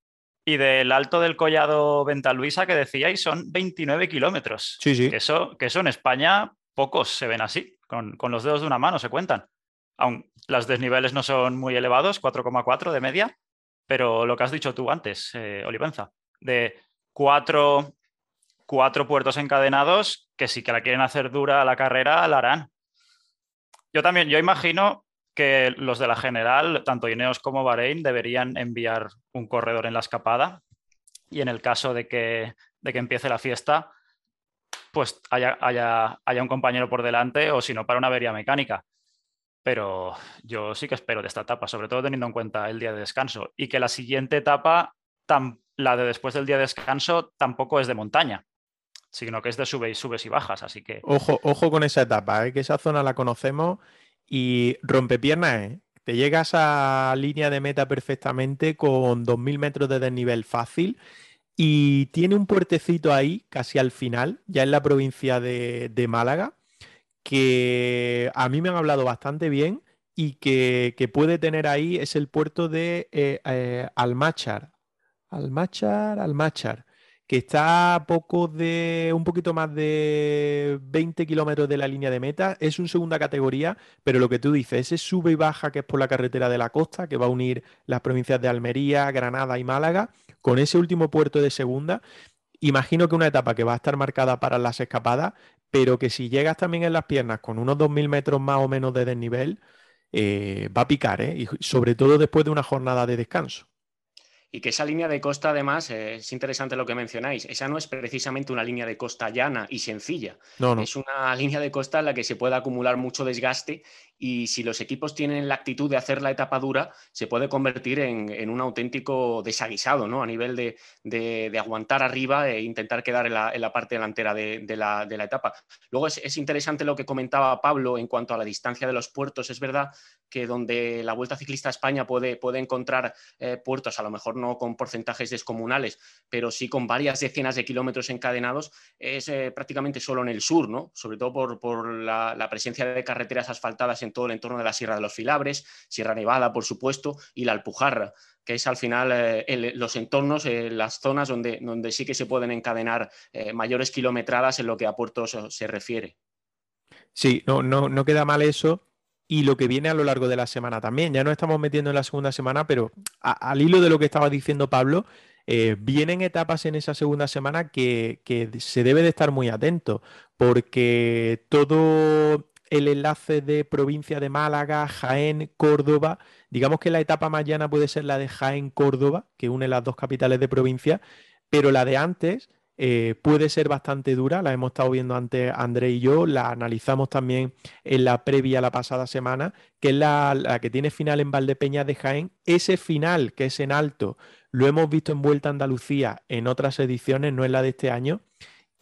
Y del alto del collado Venta Luisa que decíais son 29 kilómetros. Sí, sí. Que eso, que eso en España pocos se ven así, con, los dedos de una mano se cuentan. Aún los desniveles no son muy elevados, 4,4 de media, pero lo que has dicho tú antes, eh, Olivenza, de cuatro, cuatro puertos encadenados que si que la quieren hacer dura la carrera, la harán. Yo también, yo imagino que los de la general, tanto Ineos como Bahrein, deberían enviar un corredor en la escapada y en el caso de que, de que empiece la fiesta, pues haya, haya, haya un compañero por delante o si no, para una avería mecánica. Pero yo sí que espero de esta etapa, sobre todo teniendo en cuenta el día de descanso y que la siguiente etapa, la de después del día de descanso, tampoco es de montaña sino que es de subes y subes y bajas, así que... Ojo, ojo con esa etapa, ¿eh? que esa zona la conocemos y rompe piernas, ¿eh? Te llegas a línea de meta perfectamente con 2.000 metros de desnivel fácil y tiene un puertecito ahí, casi al final, ya en la provincia de, Málaga, que a mí me han hablado bastante bien y que, puede tener ahí, es el puerto de eh, eh, Almachar. Almachar, Almachar que está a poco de un poquito más de 20 kilómetros de la línea de meta. Es un segunda categoría, pero lo que tú dices, ese sube y baja que es por la carretera de la costa, que va a unir las provincias de Almería, Granada y Málaga, con ese último puerto de segunda. Imagino que una etapa que va a estar marcada para las escapadas, pero que si llegas también en las piernas con unos 2.000 metros más o menos de desnivel, eh, va a picar, ¿eh? y sobre todo después de una jornada de descanso. Y que esa línea de costa, además, eh, es interesante lo que mencionáis, esa no es precisamente una línea de costa llana y sencilla. No, Es una línea de costa en la que se puede acumular mucho desgaste y si los equipos tienen la actitud de hacer la etapa dura, se puede convertir en, un auténtico desaguisado, ¿no? A nivel de, aguantar arriba e intentar quedar en la, parte delantera de, la, etapa. Luego es, interesante lo que comentaba Pablo en cuanto a la distancia de los puertos. Es verdad que donde la Vuelta Ciclista a España puede, puede encontrar eh, puertos, a lo mejor no con porcentajes descomunales, pero sí con varias decenas de kilómetros encadenados, es eh, prácticamente solo en el sur, ¿no? Sobre todo por, la, la presencia de carreteras asfaltadas en todo el entorno de la Sierra de los Filabres, Sierra Nevada, por supuesto, y la Alpujarra, que es al final eh, los entornos, eh, las zonas donde, donde, sí que se pueden encadenar eh, mayores kilometradas en lo que a puertos se refiere. Sí, no, no, no queda mal eso. Y lo que viene a lo largo de la semana también. Ya nos estamos metiendo en la segunda semana, pero al hilo de lo que estaba diciendo Pablo, vienen etapas en esa segunda semana que, que, se debe de estar muy atento, porque todo el enlace de provincia de Málaga, Jaén, Córdoba, digamos que la etapa más llana puede ser la de Jaén-Córdoba, que une las dos capitales de provincia, pero la de antes eh, puede ser bastante dura, la hemos estado viendo antes André y yo, la analizamos también en la previa la pasada semana, que es la, que tiene final en Valdepeña de Jaén. Ese final, que es en alto, lo hemos visto en Vuelta a Andalucía en otras ediciones, no es la de este año,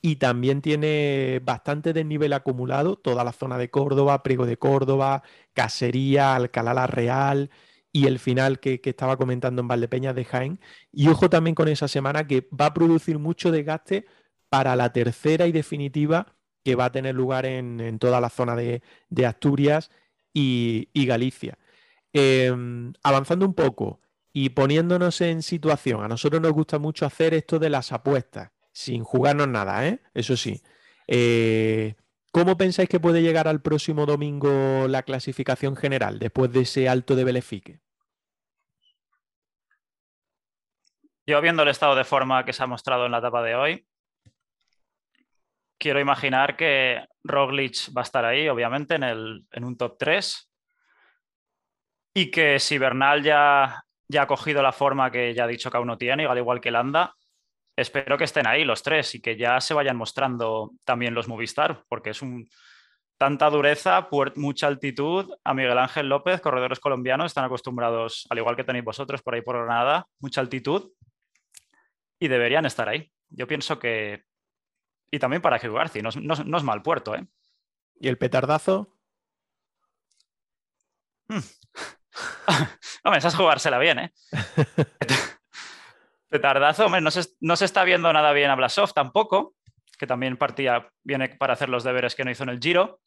y también tiene bastante desnivel acumulado, toda la zona de Córdoba, Priego de Córdoba, Casería, Alcalá la Real y el final que, estaba comentando en Valdepeñas de Jaén. Y ojo también con esa semana que va a producir mucho desgaste para la tercera y definitiva que va a tener lugar en, toda la zona de, Asturias y, Galicia. Em, avanzando un poco y poniéndonos en situación, a nosotros nos gusta mucho hacer esto de las apuestas sin jugarnos nada, ¿eh? Eso sí. Eh, ¿Cómo pensáis que puede llegar al próximo domingo la clasificación general después de ese alto de Belefique? Yo viendo el estado de forma que se ha mostrado en la etapa de hoy, quiero imaginar que Roglic va a estar ahí, obviamente, en, el, en un top 3. Y que si Bernal ya, ya ha cogido la forma que ya ha dicho que aún no tiene, al igual que Landa, espero que estén ahí los tres y que ya se vayan mostrando también los Movistar, porque es un tanta dureza, mucha altitud. A Miguel Ángel López, corredores colombianos, están acostumbrados, al igual que tenéis vosotros por ahí por Granada, mucha altitud y deberían estar ahí. Yo pienso que. Y también para que García, no, no, es mal puerto, ¿eh? ¿Y el petardazo? Hmm. Hombre, esas jugársela bien, ¿eh? Petardazo, hombre, no se, no se está viendo nada bien a Blasov tampoco, que también partía, viene para hacer los deberes que no hizo en el Giro.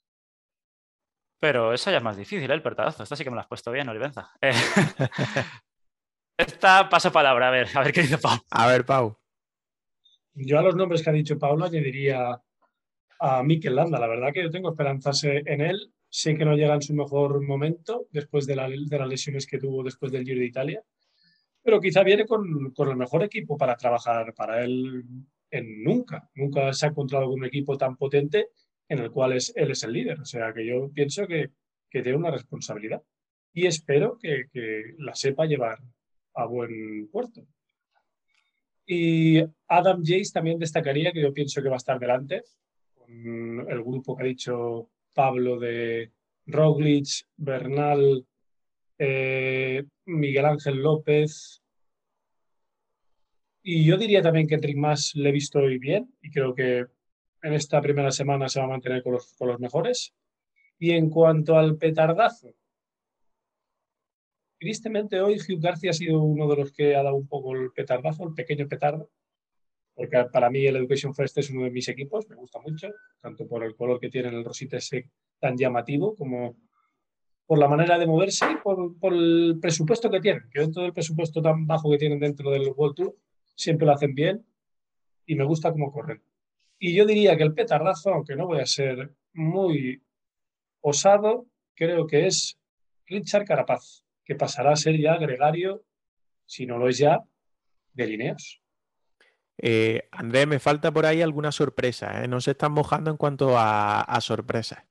Pero eso ya es más difícil, ¿eh? el petardazo. Esta sí que me lo has puesto bien, Olivenza. Eh, esta paso palabra, a ver, a ver qué dice Pau. A ver, Pau. Yo a los nombres que ha dicho Pablo añadiría a Mikel Landa. La verdad que yo tengo esperanzas en él. Sé que no llega en su mejor momento después de, de las lesiones que tuvo después del Giro de Italia pero quizá viene con, con, el mejor equipo para trabajar para él en nunca. Nunca se ha encontrado un equipo tan potente en el cual es, él es el líder. O sea que yo pienso que, que tiene una responsabilidad y espero que, que, la sepa llevar a buen puerto. Y Adam Jace también destacaría que yo pienso que va a estar delante con el grupo que ha dicho Pablo de Roglic, Bernal, eh, Miguel Ángel López. Y yo diría también que Enric Más le he visto hoy bien y creo que en esta primera semana se va a mantener con los, con los mejores. Y en cuanto al petardazo, tristemente hoy Hugh García ha sido uno de los que ha dado un poco el petardazo, el pequeño petardo, porque para mí el Education First es uno de mis equipos, me gusta mucho, tanto por el color que tiene el rosita ese tan llamativo como por la manera de moverse y por, el presupuesto que tienen, que dentro del presupuesto tan bajo que tienen dentro del World Tour, siempre lo hacen bien y me gusta cómo corren. Y yo diría que el petardazo, aunque no voy a ser muy osado, creo que es Richard Carapaz, que pasará a ser ya gregario, si no lo es ya, de Lineos. Eh, Andrés, me falta por ahí alguna sorpresa. ¿eh? No se están mojando en cuanto a, a sorpresas.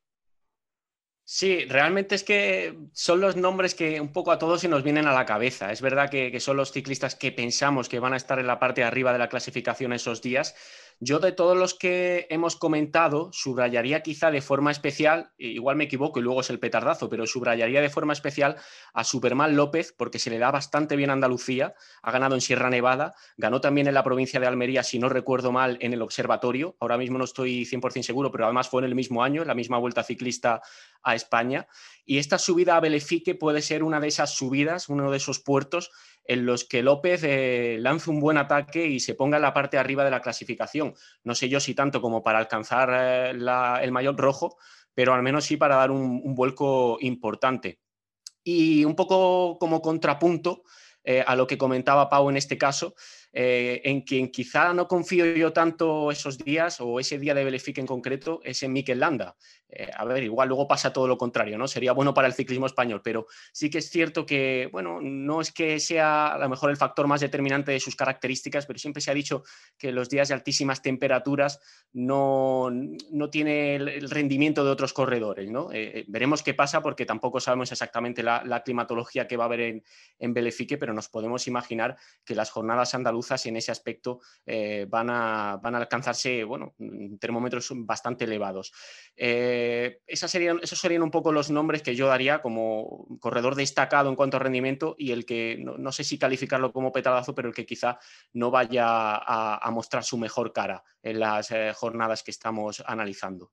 Sí, realmente es que son los nombres que un poco a todos se nos vienen a la cabeza. Es verdad que, son los ciclistas que pensamos que van a estar en la parte de arriba de la clasificación esos días, yo de todos los que hemos comentado, subrayaría quizá de forma especial, igual me equivoco y luego es el petardazo, pero subrayaría de forma especial a Superman López porque se le da bastante bien a Andalucía, ha ganado en Sierra Nevada, ganó también en la provincia de Almería, si no recuerdo mal, en el observatorio, ahora mismo no estoy 100% seguro, pero además fue en el mismo año, en la misma vuelta ciclista a España. Y esta subida a Belefique puede ser una de esas subidas, uno de esos puertos en los que López eh, lance un buen ataque y se ponga en la parte de arriba de la clasificación. No sé yo si tanto como para alcanzar eh, el mayor rojo, pero al menos sí para dar un vuelco importante. Y un poco como contrapunto, eh, a lo que comentaba Pau en este caso, eh, en quien quizá no confío yo tanto esos días o ese día de Belefic en concreto es en Mikel Landa. Eh, a ver, igual luego pasa todo lo contrario, ¿no? Sería bueno para el ciclismo español, pero sí que es cierto que, bueno, no es que sea a lo mejor el factor más determinante de sus características, pero siempre se ha dicho que los días de altísimas temperaturas no, no tiene el, rendimiento de otros corredores, ¿no? veremos qué pasa porque tampoco sabemos exactamente la, climatología que va a haber en, en Belefique, pero nos podemos imaginar que las jornadas andaluzas en ese aspecto eh, van, a, van, a, alcanzarse bueno, termómetros bastante elevados. Eh, serían, esos serían un poco los nombres que yo daría como corredor destacado en cuanto a rendimiento y el que no, sé si calificarlo como petardazo, pero el que quizá no vaya a, mostrar su mejor cara en las eh, jornadas que estamos analizando.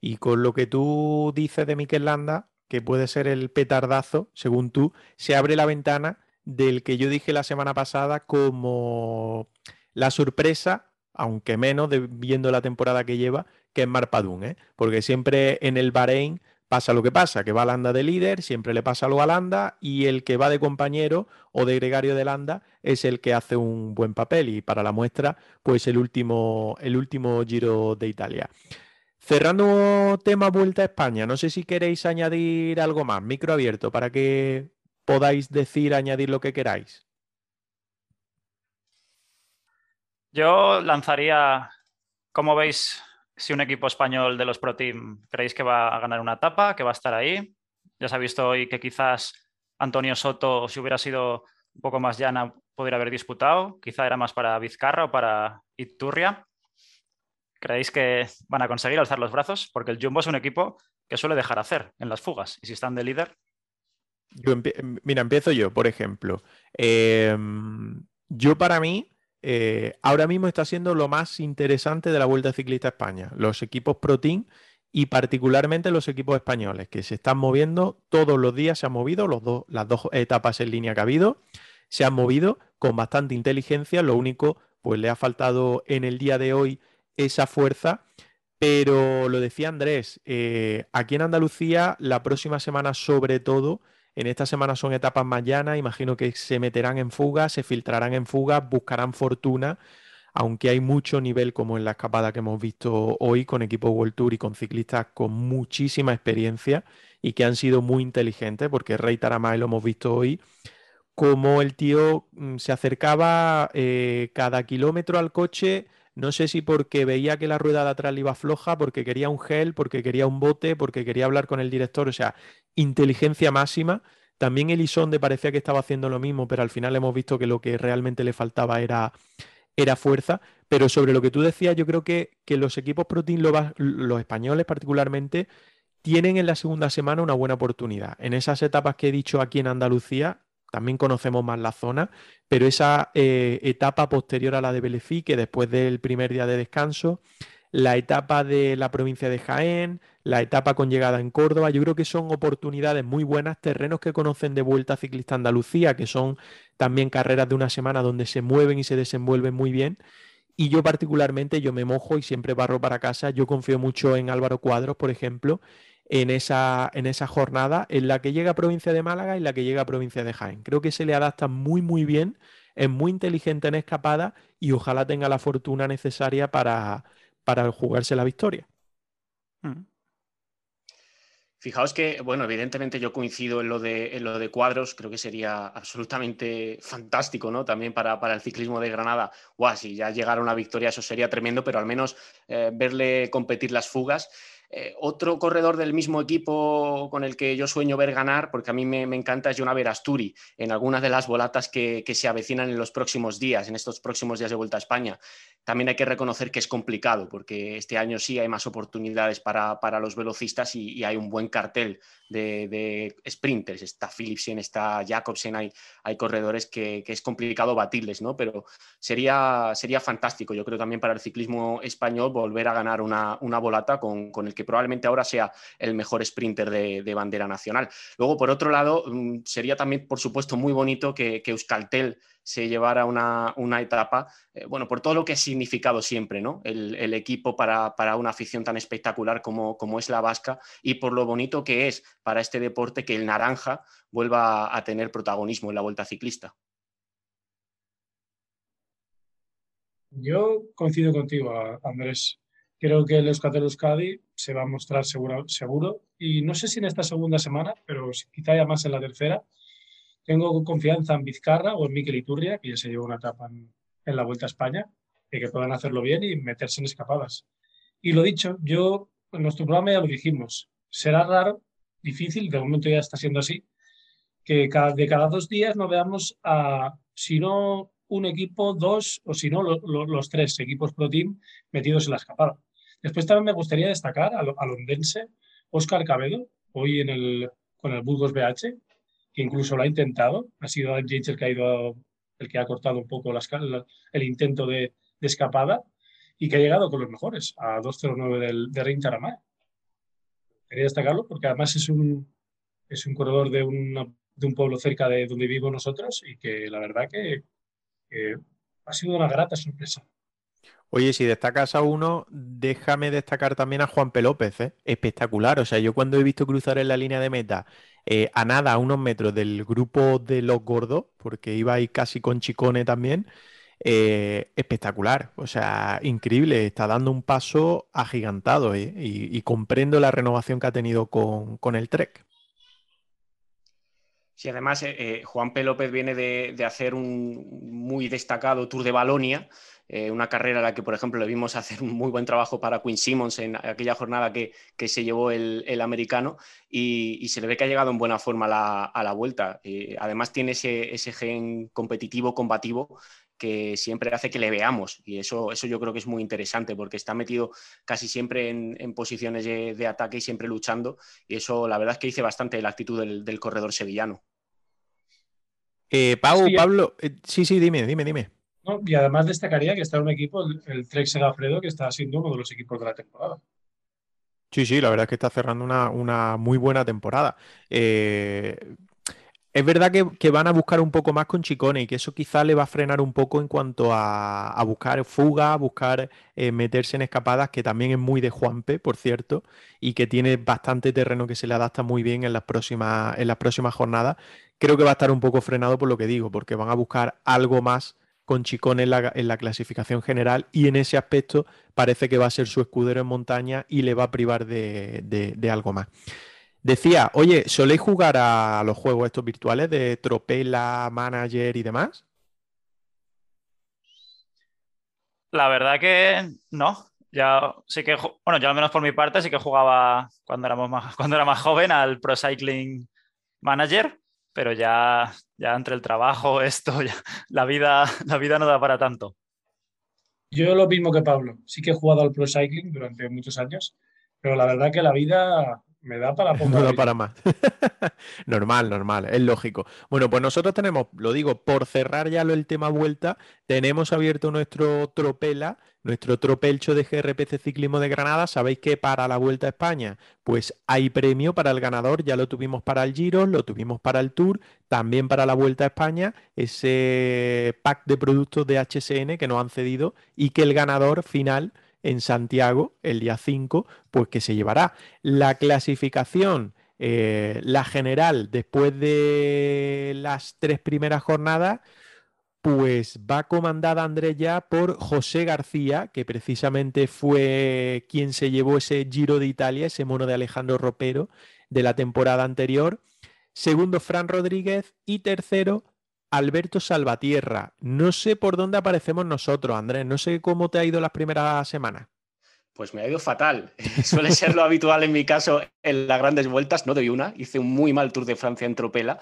Y con lo que tú dices de Mikel Landa, que puede ser el petardazo, según tú, se abre la ventana del que yo dije la semana pasada como la sorpresa, aunque menos de, viendo la temporada que lleva, que es Marpadún, ¿eh? porque siempre en el Bahrein pasa lo que pasa, que va Landa de líder, siempre le pasa algo a Landa y el que va de compañero o de gregario de Landa es el que hace un buen papel y para la muestra, pues el último, el último Giro de Italia. Cerrando tema Vuelta a España, no sé si queréis añadir algo más, micro abierto, para que podáis decir, añadir lo que queráis. Yo lanzaría, ¿cómo veis si un equipo español de los Pro Team creéis que va a ganar una etapa, que va a estar ahí? Ya se ha visto hoy que quizás Antonio Soto, si hubiera sido un poco más llana, podría haber disputado. Quizá era más para Vizcarra o para Iturria. ¿Creéis que van a conseguir alzar los brazos? Porque el Jumbo es un equipo que suele dejar hacer en las fugas. Y si están de líder, mira, empiezo yo, por ejemplo. Em, yo para mí, eh, ahora mismo está siendo lo más interesante de la Vuelta Ciclista a España. Los equipos Pro Team y particularmente los equipos españoles, que se están moviendo todos los días, se han movido, los las dos etapas en línea que ha habido, se han movido con bastante inteligencia. Lo único, pues le ha faltado en el día de hoy esa fuerza. Pero lo decía Andrés, eh, aquí en Andalucía, la próxima semana sobre todo, en esta semana son etapas más llanas, imagino que se meterán en fuga, se filtrarán en fuga, buscarán fortuna, aunque hay mucho nivel como en la escapada que hemos visto hoy con equipo World Tour y con ciclistas con muchísima experiencia y que han sido muy inteligentes, porque Rey Taramay lo hemos visto hoy, como el tío mm, se acercaba eh, cada kilómetro al coche, no sé si porque veía que la rueda de atrás le iba floja, porque quería un gel, porque quería un bote, porque quería hablar con el director, o sea, inteligencia máxima. También Elizondo parecía que estaba haciendo lo mismo, pero al final hemos visto que lo que realmente le faltaba era, era fuerza. Pero sobre lo que tú decías, yo creo que, que los equipos Pro los españoles particularmente, tienen en la segunda semana una buena oportunidad. En esas etapas que he dicho aquí en Andalucía, también conocemos más la zona, pero esa eh, etapa posterior a la de Belecí, que después del primer día de descanso, la etapa de la provincia de Jaén, la etapa con llegada en Córdoba, yo creo que son oportunidades muy buenas, terrenos que conocen de Vuelta Ciclista Andalucía, que son también carreras de una semana donde se mueven y se desenvuelven muy bien. Y yo particularmente, yo me mojo y siempre barro para casa. Yo confío mucho en Álvaro Cuadros, por ejemplo, en esa, en esa jornada en la que llega a provincia de Málaga y la que llega a provincia de Jaén. Creo que se le adapta muy, muy bien, es muy inteligente en escapada y ojalá tenga la fortuna necesaria para, para jugarse la victoria. Mm. Fijaos que, bueno, evidentemente yo coincido en lo de, lo de cuadros, creo que sería absolutamente fantástico, ¿no? También para, para el ciclismo de Granada. Guau, si ya llegara una victoria, eso sería tremendo, pero al menos eh, verle competir las fugas. Eh, otro corredor del mismo equipo con el que yo sueño ver ganar, porque a mí me, encanta, es Jonaver Asturi, en algunas de las volatas que, se avecinan en los próximos días, en estos próximos días de Vuelta a España. También hay que reconocer que es complicado, porque este año sí hay más oportunidades para, los velocistas y, hay un buen cartel de, sprinters. Está Philipsen, está Jacobsen, hay, hay corredores que, es complicado batirles, ¿no? Pero sería, sería fantástico, yo creo también para el ciclismo español volver a ganar una, una volata con, con el el que probablemente ahora sea el mejor sprinter de, bandera nacional. Luego, por otro lado, mm, sería también, por supuesto, muy bonito que, Euskaltel se llevara una, etapa, eh, bueno, por todo lo que ha significado siempre, ¿no? El, equipo para, una afición tan espectacular como, como es la vasca y por lo bonito que es para este deporte que el naranja vuelva a tener protagonismo en la vuelta ciclista. Yo coincido contigo, Andrés. Creo que el Euskatel Euskadi se va a mostrar seguro, seguro. Y no sé si en esta segunda semana, pero quizá ya más en la tercera. Tengo confianza en Vizcarra o en Miquel Iturria, que ya se llevó una etapa en, la Vuelta a España, y que puedan hacerlo bien y meterse en escapadas. Y lo dicho, yo en nuestro programa ya lo dijimos. Será raro, difícil, de momento ya está siendo así, que de cada dos días no veamos a, si no un equipo, dos o si no los tres equipos Pro Team metidos en la escapada. Después también me gustaría destacar al, al ondense Oscar Cabedo, hoy en el, con el Burgos BH, que incluso lo ha intentado. Ha sido Adam James el que ha, ido, el que ha cortado un poco el intento de, escapada y que ha llegado con los mejores, a 2.09 del, de Ring Quería destacarlo porque además es un, es un corredor de, de un pueblo cerca de donde vivimos nosotros y que la verdad que ha sido una grata sorpresa. Oye, si destacas a uno, déjame destacar también a Juan P. López, ¿eh? espectacular. O sea, yo cuando he visto cruzar en la línea de meta eh, a nada, a unos metros del grupo de los gordos, porque iba ahí casi con Chicone también, eh, espectacular. O sea, increíble. Está dando un paso agigantado y, comprendo la renovación que ha tenido con, con el Trek. Sí, además eh, eh, Juan P. López viene de, hacer un muy destacado Tour de Balonia, eh, una carrera en la que, por ejemplo, le vimos hacer un muy buen trabajo para Quinn Simmons en aquella jornada que, se llevó el, americano y, se le ve que ha llegado en buena forma a la vuelta. además tiene ese, ese, gen competitivo, combativo, que siempre hace que le veamos y eso, eso yo creo que es muy interesante porque está metido casi siempre en, posiciones de, ataque y siempre luchando y eso la verdad es que dice bastante de la actitud del, corredor sevillano. Eh, Pau, Pablo, eh, sí, sí, dime, dime, dime. Y además destacaría que está un equipo, el, Trek Segafredo, que está siendo uno de los equipos de la temporada. Sí, sí, la verdad es que está cerrando una, una muy buena temporada. Eh, es verdad que, van a buscar un poco más con Chicone y que eso quizá le va a frenar un poco en cuanto a, buscar fuga, a buscar eh, meterse en escapadas, que también es muy de Juanpe, por cierto, y que tiene bastante terreno que se le adapta muy bien en las próximas, en las próximas jornadas. Creo que va a estar un poco frenado por lo que digo, porque van a buscar algo más con Chicone en la, clasificación general y en ese aspecto parece que va a ser su escudero en montaña y le va a privar de algo más. Decía, oye, ¿soléis jugar a los juegos estos virtuales de Tropela, Manager y demás? La verdad que no. Ya sí que, bueno, yo al menos por mi parte sí que jugaba cuando éramos más, cuando era más joven al Pro Cycling Manager, pero ya, ya entre el trabajo, esto, la vida, la vida no da para tanto. Yo lo mismo que Pablo. Sí que he jugado al Pro Cycling durante muchos años, pero la verdad que la vida me da para poco. da para más. normal, normal, es lógico. Bueno, pues nosotros tenemos, lo digo, por cerrar ya el tema vuelta, tenemos abierto nuestro tropela, nuestro tropelcho de GRPC Ciclismo de Granada. Sabéis que para la Vuelta a España, pues hay premio para el ganador, ya lo tuvimos para el Giro, lo tuvimos para el Tour, también para la Vuelta a España, ese pack de productos de HSN que nos han cedido y que el ganador final en Santiago el día 5, pues que se llevará. La clasificación, eh, la general, después de las tres primeras jornadas, pues va comandada Andrés ya por José García, que precisamente fue quien se llevó ese Giro de Italia, ese mono de Alejandro Ropero de la temporada anterior. Segundo, Fran Rodríguez. Y tercero, Alberto Salvatierra. No sé por dónde aparecemos nosotros, Andrés. No sé cómo te ha ido las primeras semanas. Pues me ha ido fatal. Suele ser lo habitual en mi caso en las grandes vueltas. No doy una. Hice un muy mal Tour de Francia en Tropela.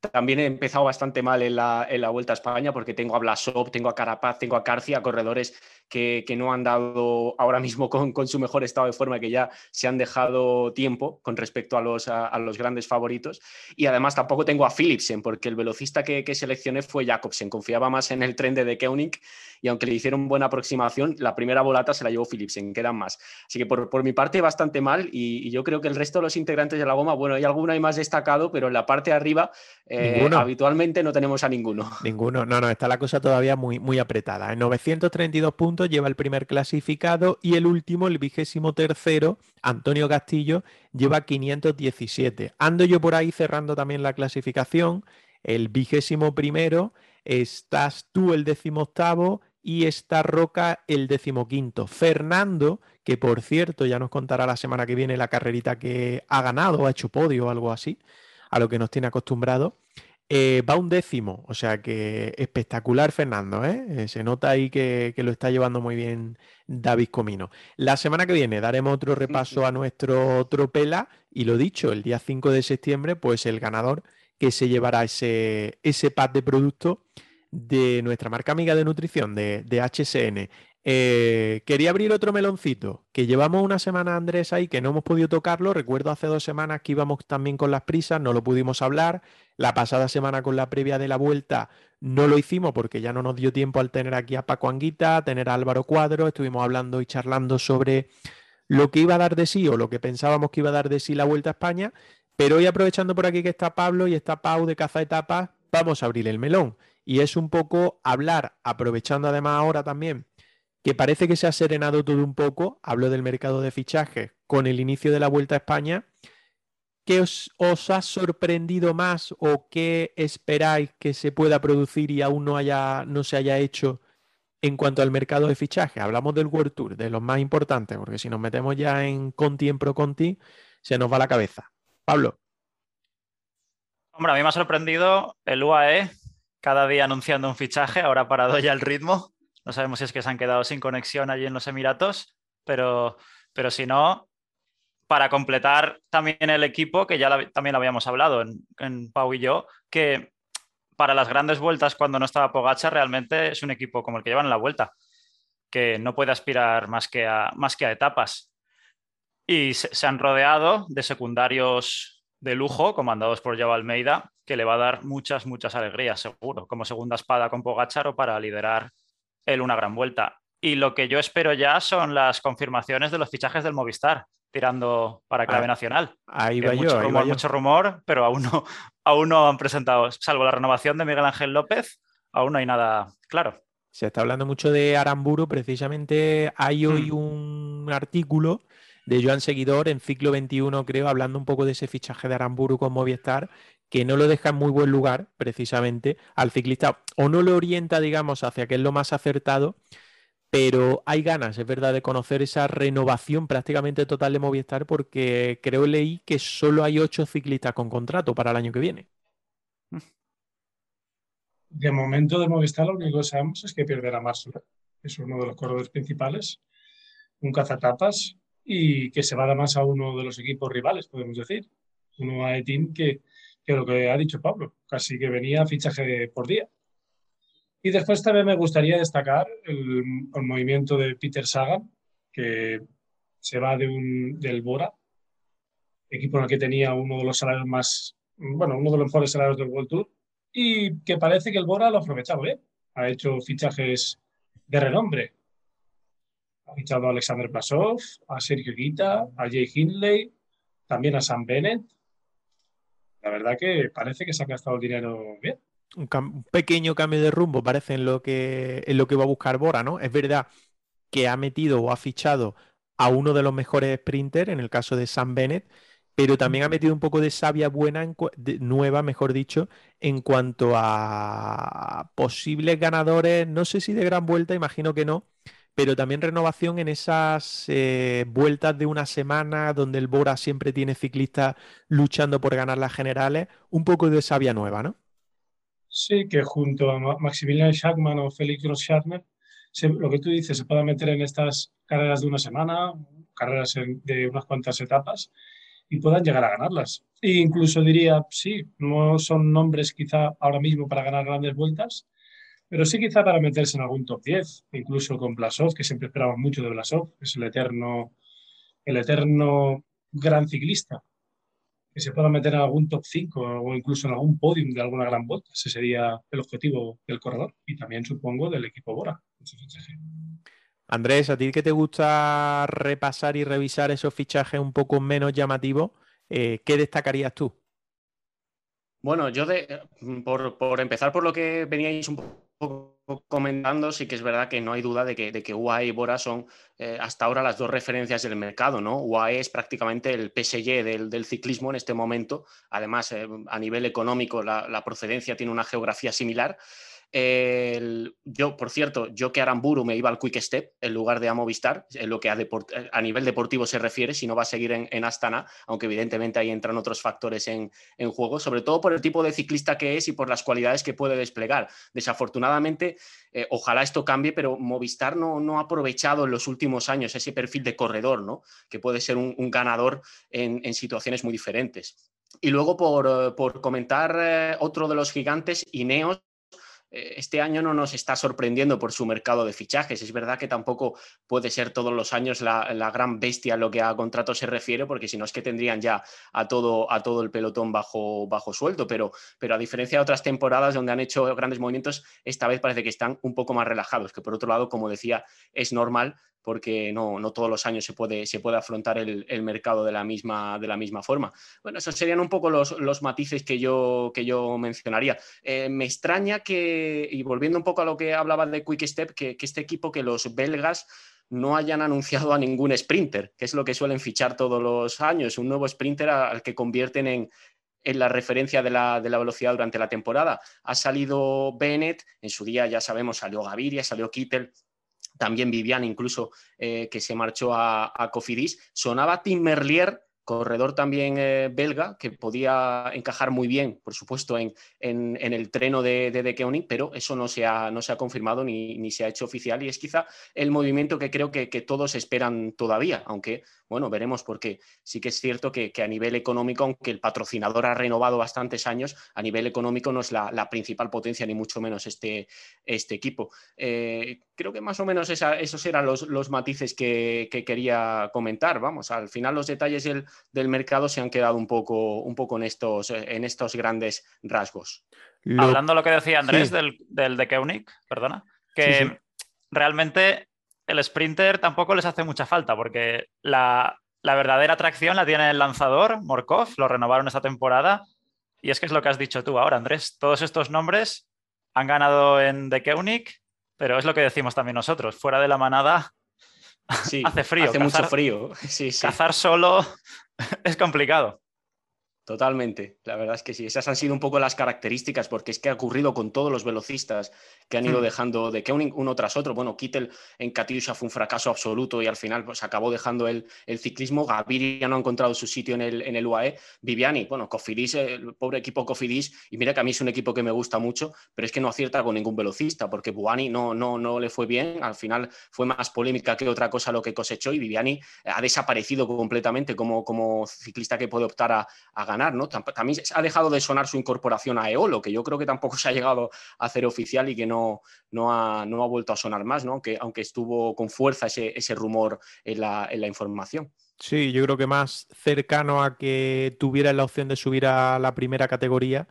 También he empezado bastante mal en la, en la Vuelta a España porque tengo a Blasov, tengo a Carapaz, tengo a Carcia, corredores que, no han dado ahora mismo con, su mejor estado de forma, que ya se han dejado tiempo con respecto a los, a, los grandes favoritos. Y además tampoco tengo a Philipsen porque el velocista que, seleccioné fue Jacobsen. Confiaba más en el tren de De Koenig y aunque le hicieron buena aproximación, la primera volata se la llevó Philipsen, quedan más. Así que por, por mi parte bastante mal y, yo creo que el resto de los integrantes de la goma, bueno, hay alguno ahí más destacado, pero en la parte de arriba eh, habitualmente no tenemos a ninguno. Ninguno, no, no, está la cosa todavía muy, muy apretada. En 932 puntos lleva el primer clasificado y el último, el vigésimo tercero, Antonio Castillo, lleva 517. Ando yo por ahí cerrando también la clasificación. El vigésimo primero, estás tú el décimo octavo y está Roca el decimoquinto. Fernando, que por cierto ya nos contará la semana que viene la carrerita que ha ganado, ha hecho podio o algo así, a lo que nos tiene acostumbrado. Eh, va un décimo, o sea que espectacular Fernando, ¿eh? Eh, se nota ahí que, lo está llevando muy bien David Comino. La semana que viene daremos otro repaso a nuestro tropela y lo dicho, el día 5 de septiembre, pues el ganador que se llevará ese, ese pack de productos de nuestra marca amiga de nutrición, de, de HSN. Eh, quería abrir otro meloncito, que llevamos una semana, Andrés, ahí que no hemos podido tocarlo. Recuerdo hace dos semanas que íbamos también con las prisas, no lo pudimos hablar. La pasada semana con la previa de la vuelta no lo hicimos porque ya no nos dio tiempo al tener aquí a Paco Anguita, tener a Álvaro Cuadro. Estuvimos hablando y charlando sobre lo que iba a dar de sí o lo que pensábamos que iba a dar de sí la vuelta a España. Pero hoy aprovechando por aquí que está Pablo y está Pau de Caza Etapas, vamos a abrir el melón. Y es un poco hablar, aprovechando además ahora también que parece que se ha serenado todo un poco, hablo del mercado de fichajes, con el inicio de la Vuelta a España. ¿Qué os, ha sorprendido más o qué esperáis que se pueda producir y aún no, haya, no se haya hecho en cuanto al mercado de fichajes? Hablamos del World Tour, de los más importantes, porque si nos metemos ya en Conti, en Pro Conti, se nos va la cabeza. Pablo. Hombre, a mí me ha sorprendido el UAE cada día anunciando un fichaje, ahora parado ya el ritmo. No sabemos si es que se han quedado sin conexión allí en los Emiratos, pero, pero si no, para completar también el equipo, que ya también lo habíamos hablado en, en, Pau y yo, que para las grandes vueltas cuando no estaba Pogacha realmente es un equipo como el que llevan en la vuelta, que no puede aspirar más que a, más que a etapas. Y se, han rodeado de secundarios de lujo, comandados por Joao Almeida, que le va a dar muchas, muchas alegrías, seguro, como segunda espada con Pogachar o para liderar el una gran vuelta. Y lo que yo espero ya son las confirmaciones de los fichajes del Movistar, tirando para clave ah, nacional. Ahí va mucho rumor, mucho rumor, pero aún no, aún no han presentado, salvo la renovación de Miguel Ángel López, aún no hay nada claro. Se está hablando mucho de Aramburu, precisamente hay hoy hmm. un artículo de Joan Seguidor en Ciclo 21, creo, hablando un poco de ese fichaje de Aramburu con Movistar, que no lo deja en muy buen lugar, precisamente, al ciclista, o no lo orienta, digamos, hacia que es lo más acertado, pero hay ganas, es verdad, de conocer esa renovación prácticamente total de Movistar, porque creo leí que solo hay ocho ciclistas con contrato para el año que viene. De momento de Movistar lo único que sabemos es que perderá Marso, es uno de los corredores principales, un cazatapas, y que se va a dar más a uno de los equipos rivales, podemos decir. Uno a Etin que que lo que ha dicho Pablo, casi que venía fichaje por día. Y después también me gustaría destacar el, movimiento de Peter Sagan, que se va de un, del Bora, equipo en el que tenía uno de los salarios más, bueno, uno de los mejores salarios del World Tour, y que parece que el Bora lo ha aprovechado bien. Ha hecho fichajes de renombre. Ha fichado a Alexander Blasov, a Sergio Guita, a Jay Hindley, también a Sam Bennett, la verdad que parece que se ha gastado el dinero bien. Un, pequeño cambio de rumbo parece en lo, que, en lo que va a buscar Bora, ¿no? Es verdad que ha metido o ha fichado a uno de los mejores sprinters, en el caso de Sam Bennett, pero también ha metido un poco de savia buena, nueva, mejor dicho, en cuanto a posibles ganadores, no sé si de gran vuelta, imagino que no, pero también renovación en esas eh, vueltas de una semana donde el Bora siempre tiene ciclistas luchando por ganar las generales, un poco de savia nueva, ¿no? Sí, que junto a Maximilian Schachmann o Félix gross lo que tú dices, se pueda meter en estas carreras de una semana, carreras de unas cuantas etapas, y puedan llegar a ganarlas. E incluso diría, sí, no son nombres quizá ahora mismo para ganar grandes vueltas, pero sí quizá para meterse en algún top 10, incluso con Blasov, que siempre esperamos mucho de Blasov, es el eterno, el eterno gran ciclista, que se pueda meter en algún top 5 o incluso en algún podium de alguna gran vuelta. Ese sería el objetivo del corredor y también supongo del equipo Bora. Andrés, ¿a ti que te gusta repasar y revisar esos fichajes un poco menos llamativos? Eh, ¿Qué destacarías tú? Bueno, yo de, por, empezar por lo que veníais un poco comentando, sí que es verdad que no hay duda de que, de que UAE y Bora son eh, hasta ahora las dos referencias del mercado, ¿no? UAE es prácticamente el PSG del, ciclismo en este momento. Además, eh, a nivel económico, la, procedencia tiene una geografía similar yo, por cierto, yo que Aramburu me iba al Quick Step en lugar de a Movistar, en lo que a, nivel deportivo se refiere, si no va a seguir en, Astana, aunque evidentemente ahí entran otros factores en, juego, sobre todo por el tipo de ciclista que es y por las cualidades que puede desplegar. Desafortunadamente, eh, ojalá esto cambie, pero Movistar no, ha aprovechado en los últimos años ese perfil de corredor, ¿no? que puede ser un, ganador en, situaciones muy diferentes. Y luego, por, comentar eh, otro de los gigantes, Ineos, eh, este año no nos está sorprendiendo por su mercado de fichajes. Es verdad que tampoco puede ser todos los años la, gran bestia en lo que a contratos se refiere, porque si no es que tendrían ya a todo, a todo el pelotón bajo, bajo sueldo, pero, pero a diferencia de otras temporadas donde han hecho grandes movimientos, esta vez parece que están un poco más relajados, que por otro lado, como decía, es normal porque no, no todos los años se puede, se puede afrontar el, mercado de la, misma, de la misma forma. Bueno, esos serían un poco los, los matices que yo, que yo mencionaría. Eh, me extraña que, y volviendo un poco a lo que hablaba de Quick Step, que, este equipo, que los belgas no hayan anunciado a ningún sprinter, que es lo que suelen fichar todos los años, un nuevo sprinter al que convierten en, en la referencia de la, de la, velocidad durante la temporada. Ha salido Bennett, en su día ya sabemos, salió Gaviria, salió Kittel, también Vivian incluso eh, que se marchó a, Cofidis. Sonaba Tim Merlier, corredor también eh, belga, que podía encajar muy bien, por supuesto, en, en, el treno de, de, de pero eso no se ha, no se ha confirmado ni, ni, se ha hecho oficial y es quizá el movimiento que creo que todos esperan todavía, aunque bueno, veremos porque sí que es cierto que, a nivel económico, aunque el patrocinador ha renovado bastantes años, a nivel económico no es la, principal potencia, ni mucho menos este, este equipo. Eh, creo que más o menos esos eran los, matices que, quería comentar. Vamos, al final los detalles del, mercado se han quedado un poco, un poco en, estos, en estos grandes rasgos. Hablando de lo que decía Andrés del, del, de Keunig, perdona, que realmente el sprinter tampoco les hace mucha falta porque la, verdadera atracción la tiene el lanzador, Morkov, lo renovaron esta temporada. Y es que es lo que has dicho tú ahora, Andrés. Todos estos nombres han ganado en The Keunig, pero es lo que decimos también nosotros. Fuera de la manada hace frío. Hace mucho frío. Cazar solo es complicado. Totalmente, la verdad es que sí, esas han sido un poco las características, porque es que ha ocurrido con todos los velocistas que han ido hmm. dejando de que uno tras otro. Bueno, Kittel en Katyusha fue un fracaso absoluto y al final pues acabó dejando el, ciclismo. Gaviria no ha encontrado su sitio en el, en el UAE. Viviani, bueno, Cofidis, el pobre equipo Cofidis, y mira que a mí es un equipo que me gusta mucho, pero es que no acierta con ningún velocista, porque Buani no, no, no le fue bien, al final fue más polémica que otra cosa lo que cosechó y Viviani ha desaparecido completamente como, como ciclista que puede optar a, a ganar ¿no? También ha dejado de sonar su incorporación a Eolo, que yo creo que tampoco se ha llegado a hacer oficial y que no, no, ha, no ha vuelto a sonar más, ¿no? aunque, aunque estuvo con fuerza ese, ese rumor en la, en la información. Sí, yo creo que más cercano a que tuviera la opción de subir a la primera categoría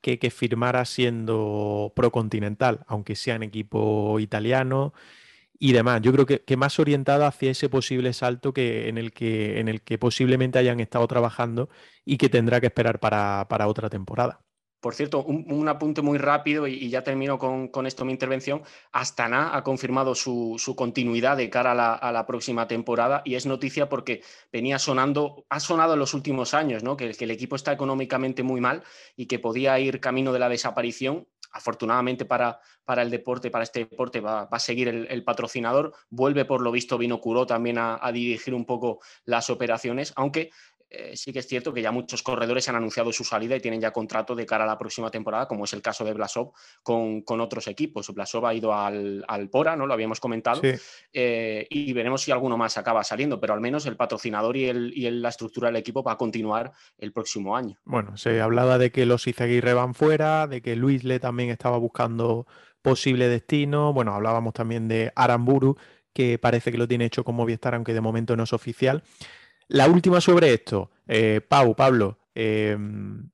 que que firmara siendo procontinental, aunque sea en equipo italiano y demás. Yo creo que, más orientada hacia ese posible salto que, en, el que, en el que posiblemente hayan estado trabajando y que tendrá que esperar para, otra temporada. Por cierto, un, apunte muy rápido y, ya termino con, esto mi intervención. Astana ha confirmado su, continuidad de cara a la, próxima temporada y es noticia porque venía sonando, ha sonado en los últimos años, ¿no? que, que el equipo está económicamente muy mal y que podía ir camino de la desaparición afortunadamente para, para, el deporte, para este deporte, va, a seguir el, patrocinador. Vuelve, por lo visto, Vino Curó también a, dirigir un poco las operaciones, aunque eh, sí que es cierto que ya muchos corredores han anunciado su salida y tienen ya contrato de cara a la próxima temporada, como es el caso de Blasov con, otros equipos. Blasov ha ido al, Pora, ¿no? Lo habíamos comentado, eh, y veremos si alguno más acaba saliendo, pero al menos el patrocinador y, el, y la estructura del equipo va a continuar el próximo año. Bueno, se hablaba de que los Izaguirre van fuera, de que Luis Le también estaba buscando posible destino. Bueno, hablábamos también de Aramburu, que parece que lo tiene hecho con Movistar, aunque de momento no es oficial. La última sobre esto, eh, Pau, Pablo, em,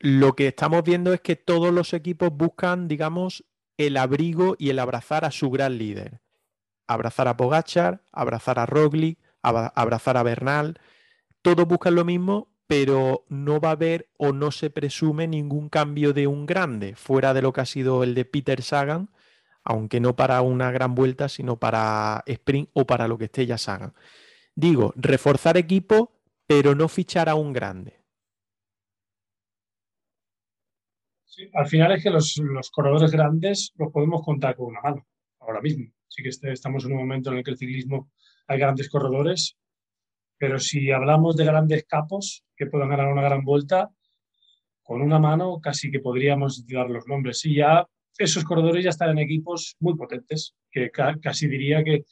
lo que estamos viendo es que todos los equipos buscan, digamos, el abrigo y el abrazar a su gran líder. Abrazar a Pogachar, abrazar a Roglic, abrazar a Bernal. Todos buscan lo mismo, pero no va a haber o no se presume ningún cambio de un grande, fuera de lo que ha sido el de Peter Sagan, aunque no para una gran vuelta, sino para sprint o para lo que esté ya Sagan. Digo, reforzar equipo, pero no fichar a un grande. al final es que los, corredores grandes los podemos contar con una mano, ahora mismo. Sí que este, estamos en un momento en el que el ciclismo hay grandes corredores, pero si hablamos de grandes capos que puedan ganar una gran vuelta, con una mano casi que podríamos dar los nombres. Y ya esos corredores ya están en equipos muy potentes, que casi diría que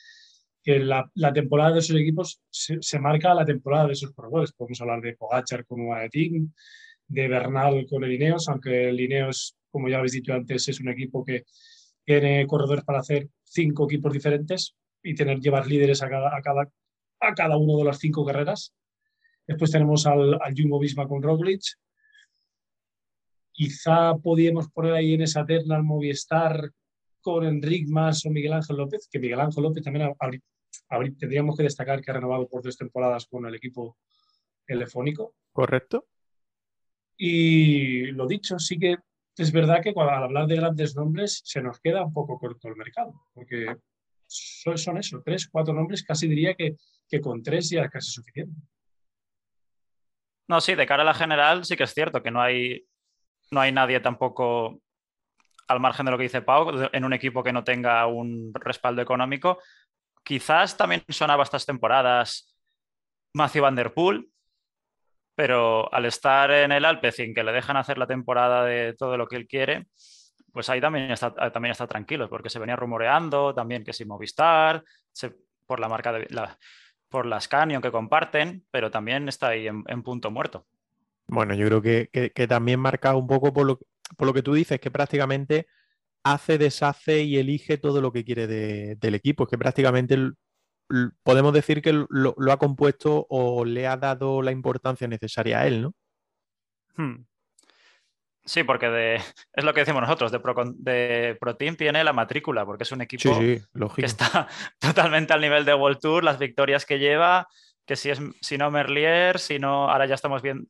que la, temporada de esos equipos se, marca la temporada de esos corredores. Podemos hablar de Pogachar con Team, de Bernal con el Ineos, aunque el Ineos, como ya habéis dicho antes, es un equipo que tiene corredores para hacer cinco equipos diferentes y tener llevar líderes a cada, a cada, a cada uno de las cinco carreras. Después tenemos al, al Jumbo Visma con Roglic. Quizá podíamos poner ahí en esa terna al Movistar con Enric Mas o Miguel Ángel López, que Miguel Ángel López también tendríamos que destacar que ha renovado por tres temporadas con el equipo telefónico. Correcto. Y lo dicho, sí que es verdad que cuando, al hablar de grandes nombres se nos queda un poco corto el mercado, porque son, son eso, tres, cuatro nombres, casi diría que, que con tres ya es casi suficiente. No, sí, de cara a la general sí que es cierto que no hay, no hay nadie tampoco al margen de lo que dice Pau, en un equipo que no tenga un respaldo económico, Quizás también sonaba estas temporadas Matthew Van Der Poel, pero al estar en el Alpecin, que le dejan hacer la temporada de todo lo que él quiere, pues ahí también está, también está tranquilo, porque se venía rumoreando también que si Movistar, por la marca de por las Canyon que comparten, pero también está ahí en, punto muerto. Bueno, yo creo que, también marca un poco por lo, por lo que tú dices, que prácticamente hace, deshace y elige todo lo que quiere del equipo. Es que prácticamente podemos decir que lo, ha compuesto o le ha dado la importancia necesaria a él, ¿no? Hmm. Sí, porque de, es lo que decimos nosotros, de, Pro, de tiene la matrícula, porque es un equipo que está totalmente al nivel de World Tour, las victorias que lleva, que si es si no Merlier, si no, ahora ya estamos viendo,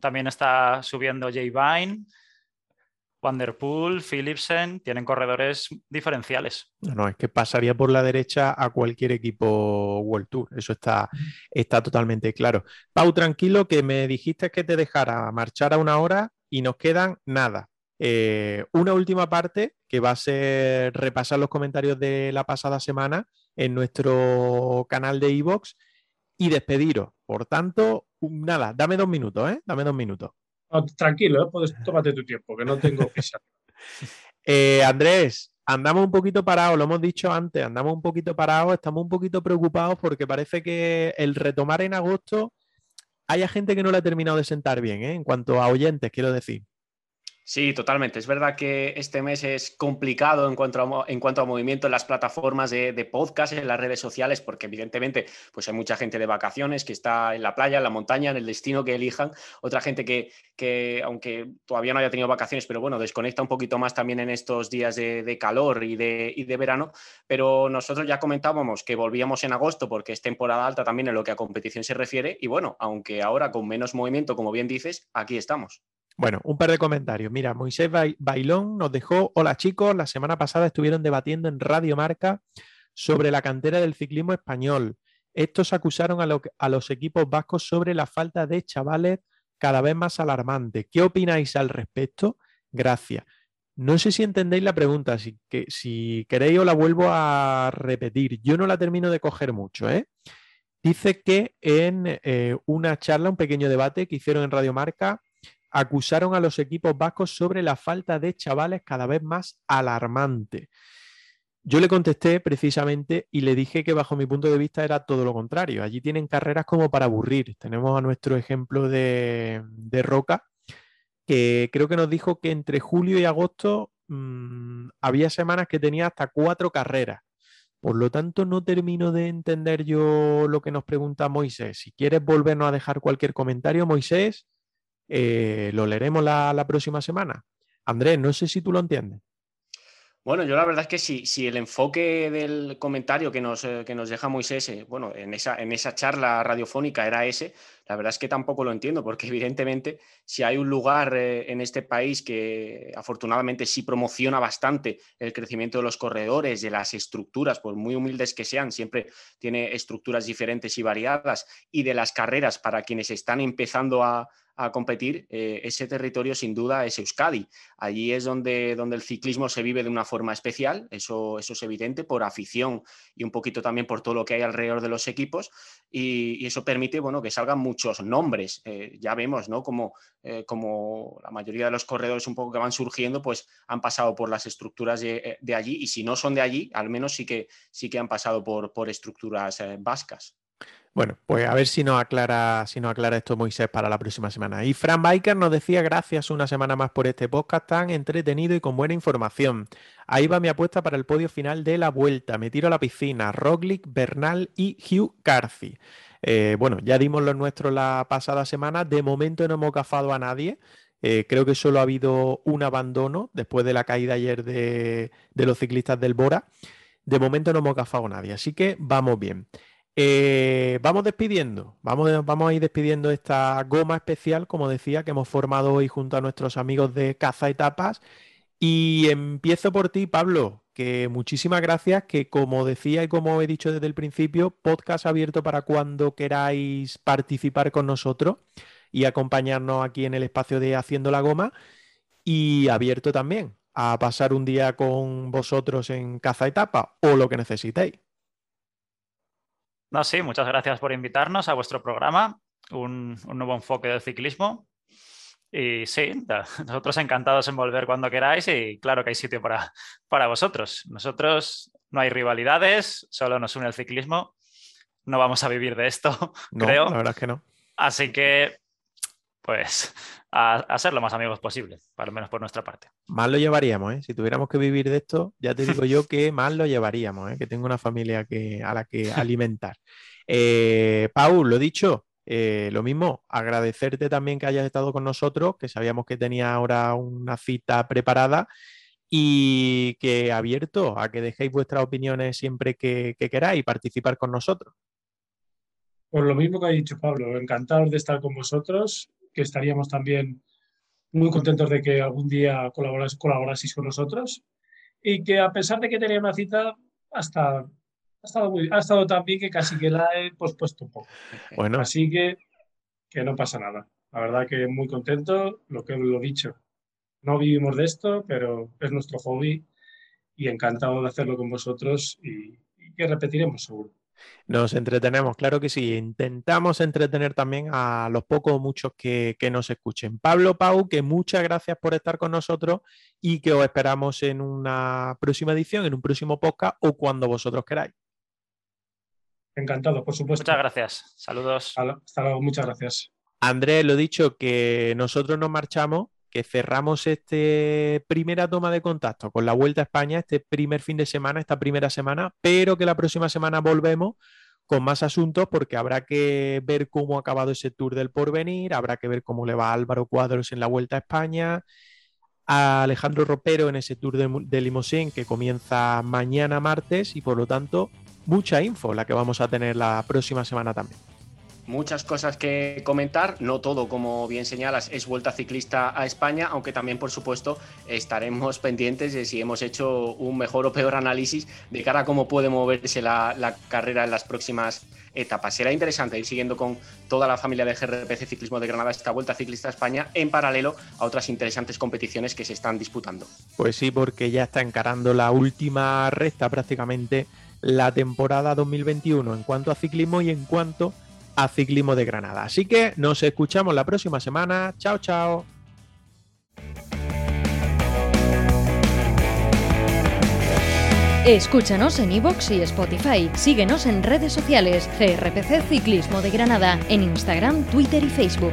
también está subiendo Jay Vine, Vanderpool, Philipsen, tienen corredores diferenciales. No, no, es que pasaría por la derecha a cualquier equipo World Tour. Eso está, está totalmente claro. Pau, tranquilo, que me dijiste que te dejara marchar a una hora y nos quedan nada. Eh, una última parte que va a ser repasar los comentarios de la pasada semana en nuestro canal de Evox y despediros. Por tanto, nada, dame dos minutos, ¿eh? Dame dos minutos tranquilo, ¿eh? tómate tu tiempo, que no tengo prisa. eh, Andrés, andamos un poquito parados, lo hemos dicho antes, andamos un poquito parados, estamos un poquito preocupados porque parece que el retomar en agosto haya gente que no le ha terminado de sentar bien, ¿eh? en cuanto a oyentes, quiero decir. Sí, totalmente. Es verdad que este mes es complicado en cuanto a, en cuanto a movimiento en las plataformas de, podcast, en las redes sociales, porque evidentemente pues hay mucha gente de vacaciones que está en la playa, en la montaña, en el destino que elijan. Otra gente que, que aunque todavía no haya tenido vacaciones, pero bueno, desconecta un poquito más también en estos días de, calor y de, y de verano. Pero nosotros ya comentábamos que volvíamos en agosto porque es temporada alta también en lo que a competición se refiere. Y bueno, aunque ahora con menos movimiento, como bien dices, aquí estamos. Bueno, un par de comentarios. Mira, Moisés Bailón nos dejó, hola chicos, la semana pasada estuvieron debatiendo en Radio Marca sobre la cantera del ciclismo español. Estos acusaron a, los equipos vascos sobre la falta de chavales cada vez más alarmante. ¿Qué opináis al respecto? Gracias. No sé si entendéis la pregunta, si, si queréis os la vuelvo a repetir. Yo no la termino de coger mucho, ¿eh? Dice que en eh, una charla, un pequeño debate que hicieron en Radio Marca, acusaron a los equipos vascos sobre la falta de chavales cada vez más alarmante. Yo le contesté precisamente y le dije que bajo mi punto de vista era todo lo contrario. Allí tienen carreras como para aburrir. Tenemos a nuestro ejemplo de, Roca, que creo que nos dijo que entre julio y agosto mm, había semanas que tenía hasta cuatro carreras. Por lo tanto, no termino de entender yo lo que nos pregunta Moisés. Si quieres volvernos a dejar cualquier comentario, Moisés, eh, lo leeremos la, próxima semana. Andrés, no sé si tú lo entiendes. Bueno, yo la verdad es que si, si el enfoque del comentario que nos, eh, que nos deja Moisés, eh, bueno, en esa, en esa charla radiofónica era ese, la verdad es que tampoco lo entiendo, porque evidentemente si hay un lugar eh, en este país que afortunadamente sí promociona bastante el crecimiento de los corredores, de las estructuras, por muy humildes que sean, siempre tiene estructuras diferentes y variadas, y de las carreras para quienes están empezando a, a competir, eh, ese territorio sin duda es Euskadi. Allí es donde, donde el ciclismo se vive de una forma especial, eso, eso es evidente, por afición y un poquito también por todo lo que hay alrededor de los equipos, y, eso permite bueno, que salgan muchos nombres. Eh, ya vemos ¿no? como, eh, como la mayoría de los corredores un poco que van surgiendo, pues han pasado por las estructuras de, allí, y si no son de allí, al menos sí que, sí que han pasado por, por estructuras vascas. Bueno, pues a ver si nos aclara, si nos aclara esto Moisés para la próxima semana. Y Fran Biker nos decía gracias una semana más por este podcast tan entretenido y con buena información. Ahí va mi apuesta para el podio final de la vuelta. Me tiro a la piscina. Roglic, Bernal y Hugh Carthy. Eh, bueno, ya dimos los nuestros la pasada semana. De momento no hemos cafado a nadie. Eh, creo que solo ha habido un abandono después de la caída ayer de, los ciclistas del Bora. De momento no hemos cafado a nadie, así que vamos bien. Eh, vamos despidiendo, vamos a ir despidiendo esta goma especial, como decía, que hemos formado hoy junto a nuestros amigos de Caza Etapas. Y empiezo por ti, Pablo, que muchísimas gracias, que como decía y como he dicho desde el principio, podcast abierto para cuando queráis participar con nosotros y acompañarnos aquí en el espacio de Haciendo la Goma y abierto también a pasar un día con vosotros en Caza Etapa o lo que necesitéis. No, sí, muchas gracias por invitarnos a vuestro programa, un, nuevo enfoque del ciclismo. Y sí, nosotros encantados en volver cuando queráis y claro que hay sitio para, para vosotros. Nosotros no hay rivalidades, solo nos une el ciclismo. No vamos a vivir de esto, creo. La verdad es que no. Así que pues a, ser lo más amigos posible, al menos por nuestra parte. Más lo llevaríamos, ¿eh? Si tuviéramos que vivir de esto, ya te digo yo que más lo llevaríamos, ¿eh? Que tengo una familia que, a la que alimentar. Eh, Paul, lo dicho, eh, lo mismo, agradecerte también que hayas estado con nosotros, que sabíamos que tenía ahora una cita preparada y que abierto a que dejéis vuestras opiniones siempre que, que queráis participar con nosotros. Por lo mismo que ha dicho Pablo, encantado de estar con vosotros que estaríamos también muy contentos de que algún día colaboraseis con nosotros y que a pesar de que tenía una cita, hasta ha estado, muy, ha estado tan bien que casi que la he pospuesto un poco. Bueno. Así que, que no pasa nada. La verdad que muy contento, lo que lo dicho. No vivimos de esto, pero es nuestro hobby y encantado de hacerlo con vosotros y que repetiremos seguro. Nos entretenemos, claro que sí. Intentamos entretener también a los pocos o muchos que, nos escuchen. Pablo Pau, que muchas gracias por estar con nosotros y que os esperamos en una próxima edición, en un próximo podcast o cuando vosotros queráis. Encantado, por supuesto. Muchas gracias. Saludos. Hasta luego, muchas gracias. Andrés, lo dicho, que nosotros nos marchamos que cerramos esta primera toma de contacto con la Vuelta a España, este primer fin de semana, esta primera semana, pero que la próxima semana volvemos con más asuntos porque habrá que ver cómo ha acabado ese tour del porvenir, habrá que ver cómo le va a Álvaro Cuadros en la Vuelta a España, a Alejandro Ropero en ese tour de, de que comienza mañana martes y por lo tanto mucha info la que vamos a tener la próxima semana también muchas cosas que comentar, no todo, como bien señalas, es vuelta ciclista a España, aunque también, por supuesto, estaremos pendientes de si hemos hecho un mejor o peor análisis de cara a cómo puede moverse la, carrera en las próximas etapas. Será interesante ir siguiendo con toda la familia de GRPC Ciclismo de Granada esta Vuelta Ciclista a España en paralelo a otras interesantes competiciones que se están disputando. Pues sí, porque ya está encarando la última recta prácticamente la temporada 2021 en cuanto a ciclismo y en cuanto a ciclismo de Granada. Así que nos escuchamos la próxima semana. Chao, chao. Escúchanos en iVoox y Spotify. Síguenos en redes sociales. CRPC Ciclismo de Granada en Instagram, Twitter y Facebook.